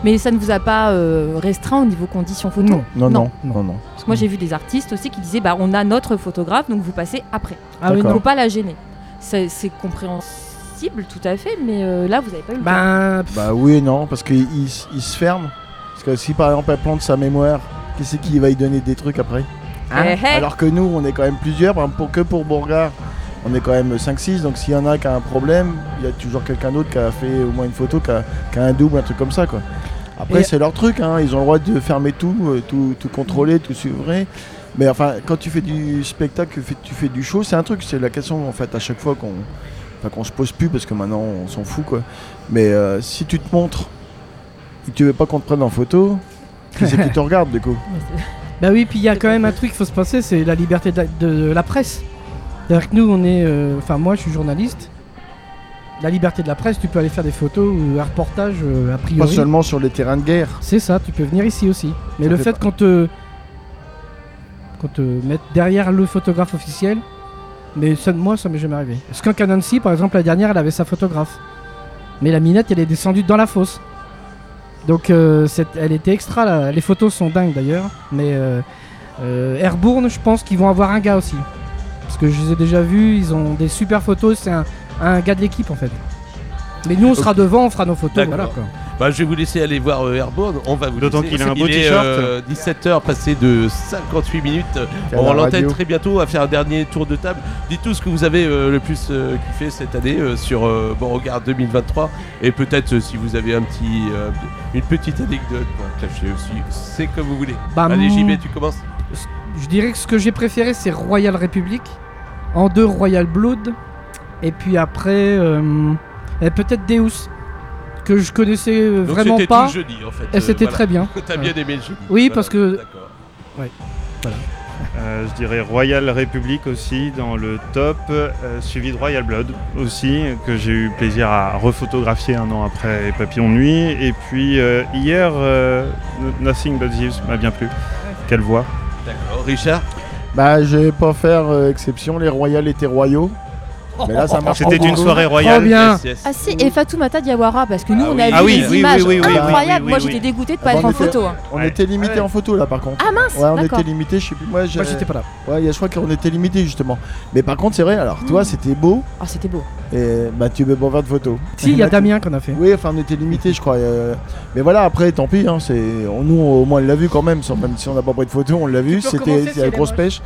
Mais ça ne vous a pas euh, restreint au niveau conditions photo Non. Non, non, non, non. Parce que moi j'ai vu des artistes aussi qui disaient bah on a notre photographe donc vous passez après. Ah Il ne faut pas la gêner. C'est c'est compréhensible tout à fait, mais euh, là vous n'avez pas eu le Ben, Bah oui et non, parce qu'il il se ferme. Parce que si par exemple elle plante sa mémoire, qui c'est qui va y donner des trucs après? Hein Eh, eh. Alors que nous, on est quand même plusieurs, par exemple, pour, que pour Bourgard, on est quand même 5-6, donc s'il y en a qui a un problème, il y a toujours quelqu'un d'autre qui a fait au moins une photo, qui a, qui a un double, un truc comme ça quoi. Après Et- c'est leur truc, hein, ils ont le droit de fermer tout, euh, tout, tout contrôler, tout suivre. Mais enfin, quand tu fais du spectacle, tu fais du show, c'est un truc, c'est la question en fait à chaque fois qu'on qu'on se pose plus parce que maintenant on s'en fout quoi. Mais euh, si tu te montres et que tu veux pas qu'on te prenne en photo, c'est qui te regarde du coup Bah oui, puis il y a quand même un truc qu'il faut se passer, c'est la liberté de la, de la presse. C'est-à-dire que nous, on est. euh, Enfin, moi, je suis journaliste. La liberté de la presse, tu peux aller faire des photos ou un reportage euh, a Pas priori. seulement sur les terrains de guerre. C'est ça, tu peux venir ici aussi. Mais Ça le fait fait pas- qu'on te. qu'on te mette derrière le photographe officiel, mais ça, moi, ça m'est jamais arrivé. Skunk Anansi, par exemple, la dernière, elle avait sa photographe. Mais la minette, elle est descendue dans la fosse. Donc, euh, elle était extra. là. Les photos sont dingues d'ailleurs. Mais euh, euh, je pense qu'ils vont avoir un gars aussi. Parce que je les ai déjà vus, ils ont des super photos. C'est un gars de l'équipe en fait. Mais nous, on sera devant, on fera nos photos. Voilà, quoi. Bah, je vais vous laisser aller voir euh, Airborne. On va vous D'autant laisser. qu'il a un beau t-shirt. euh, 17h passé de 58 minutes. On radio. très bientôt. On va faire un dernier tour de table. Dites tout ce que vous avez euh, le plus euh, kiffé cette année euh, sur euh, Beauregard 2023. Et peut-être euh, si vous avez un petit, euh, une petite anecdote à cacher aussi. C'est comme vous voulez. Bah, Allez, JB, tu commences. Je dirais que ce que j'ai préféré, c'est Royal Republic. En deux, Royal Blood. Et puis après, euh, et peut-être Deus. Que je connaissais euh, Donc vraiment c'était pas. tout jeudi, en fait, Et euh, c'était voilà. très bien. T'as bien aimé le jeudi. Oui, Voilà, parce que. d'accord. Ouais. Voilà. Euh, je dirais Royal Republic aussi dans le top, euh, suivi de Royal Blood aussi, que j'ai eu plaisir à refotographier un an après Papillon de Nuit. Et puis euh, hier, euh, Nothing But Thieves m'a bien plu. Quelle voix D'accord. Richard? Bah, je vais pas faire euh, exception, les royales étaient royaux. Mais là, ça marche C'était une soirée royale. Bien. Yes, yes. Ah si, et Fatoumata Diawara, parce que nous Ah on oui. a vu Ah oui, des oui, images oui, oui, oui, incroyables. oui, Moi j'étais oui. dégoûtée de pas être en était- photo. hein. On Ouais. était limité en photo là par contre. Ah mince, Ouais, on était limité, je sais plus. Moi, j'ai- Moi, j'étais pas là. Ouais, y a- je crois qu'on était limité justement. Mais par contre, c'est vrai, alors, toi, c'était beau. Ah c'était beau. Et bah, tu veux pas faire de photos. Si, il y a Damien qu'on a fait. Oui, enfin, on était limité, je crois. euh, Mais voilà, après, tant pis. Hein, c'est... Nous, au moins, on l'a vu quand même. sans- Même si on n'a pas pris de photos, on l'a vu. C'était la grosse pêche.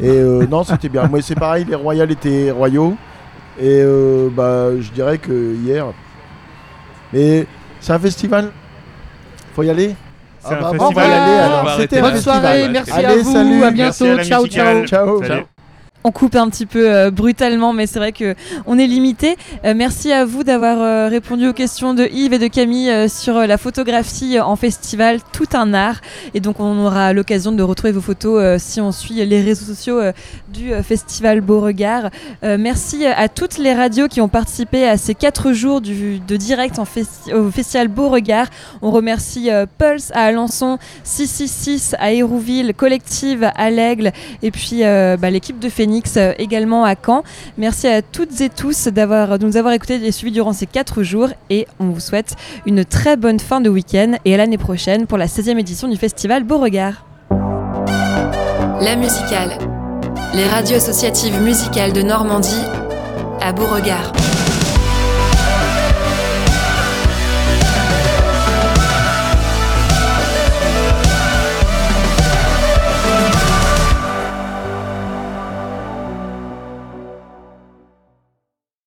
Et euh, non, c'était bien. Moi, c'est pareil, les royales étaient royaux. Et euh, bah, je dirais que hier. Mais c'est un festival Faut y aller C'est un bah, festival. on va y aller alors. C'était festival. soirée, merci Allez, à vous, salut. à Merci bientôt, la ciao ciao. Ciao. Salut. ciao. On coupe un petit peu euh, brutalement, mais c'est vrai que on est limité. Euh, merci à vous d'avoir euh, répondu aux questions de Yves et de Camille sur la photographie en festival, tout un art. Et donc on aura l'occasion de retrouver vos photos si on suit les réseaux sociaux du festival Beauregard. Merci à toutes les radios qui ont participé à ces quatre jours de direct au festival Beauregard. On remercie Pulse à Alençon, 666 à Hérouville, Collective à l'Aigle et puis bah, l'équipe de Euh, également à Caen. Merci à toutes et tous d'avoir, de nous avoir écoutés et suivis durant ces quatre jours et on vous souhaite une très bonne fin de week-end et à l'année prochaine pour la 16e édition du festival Beauregard. La musicale. Les radios associatives musicales de Normandie à Beauregard.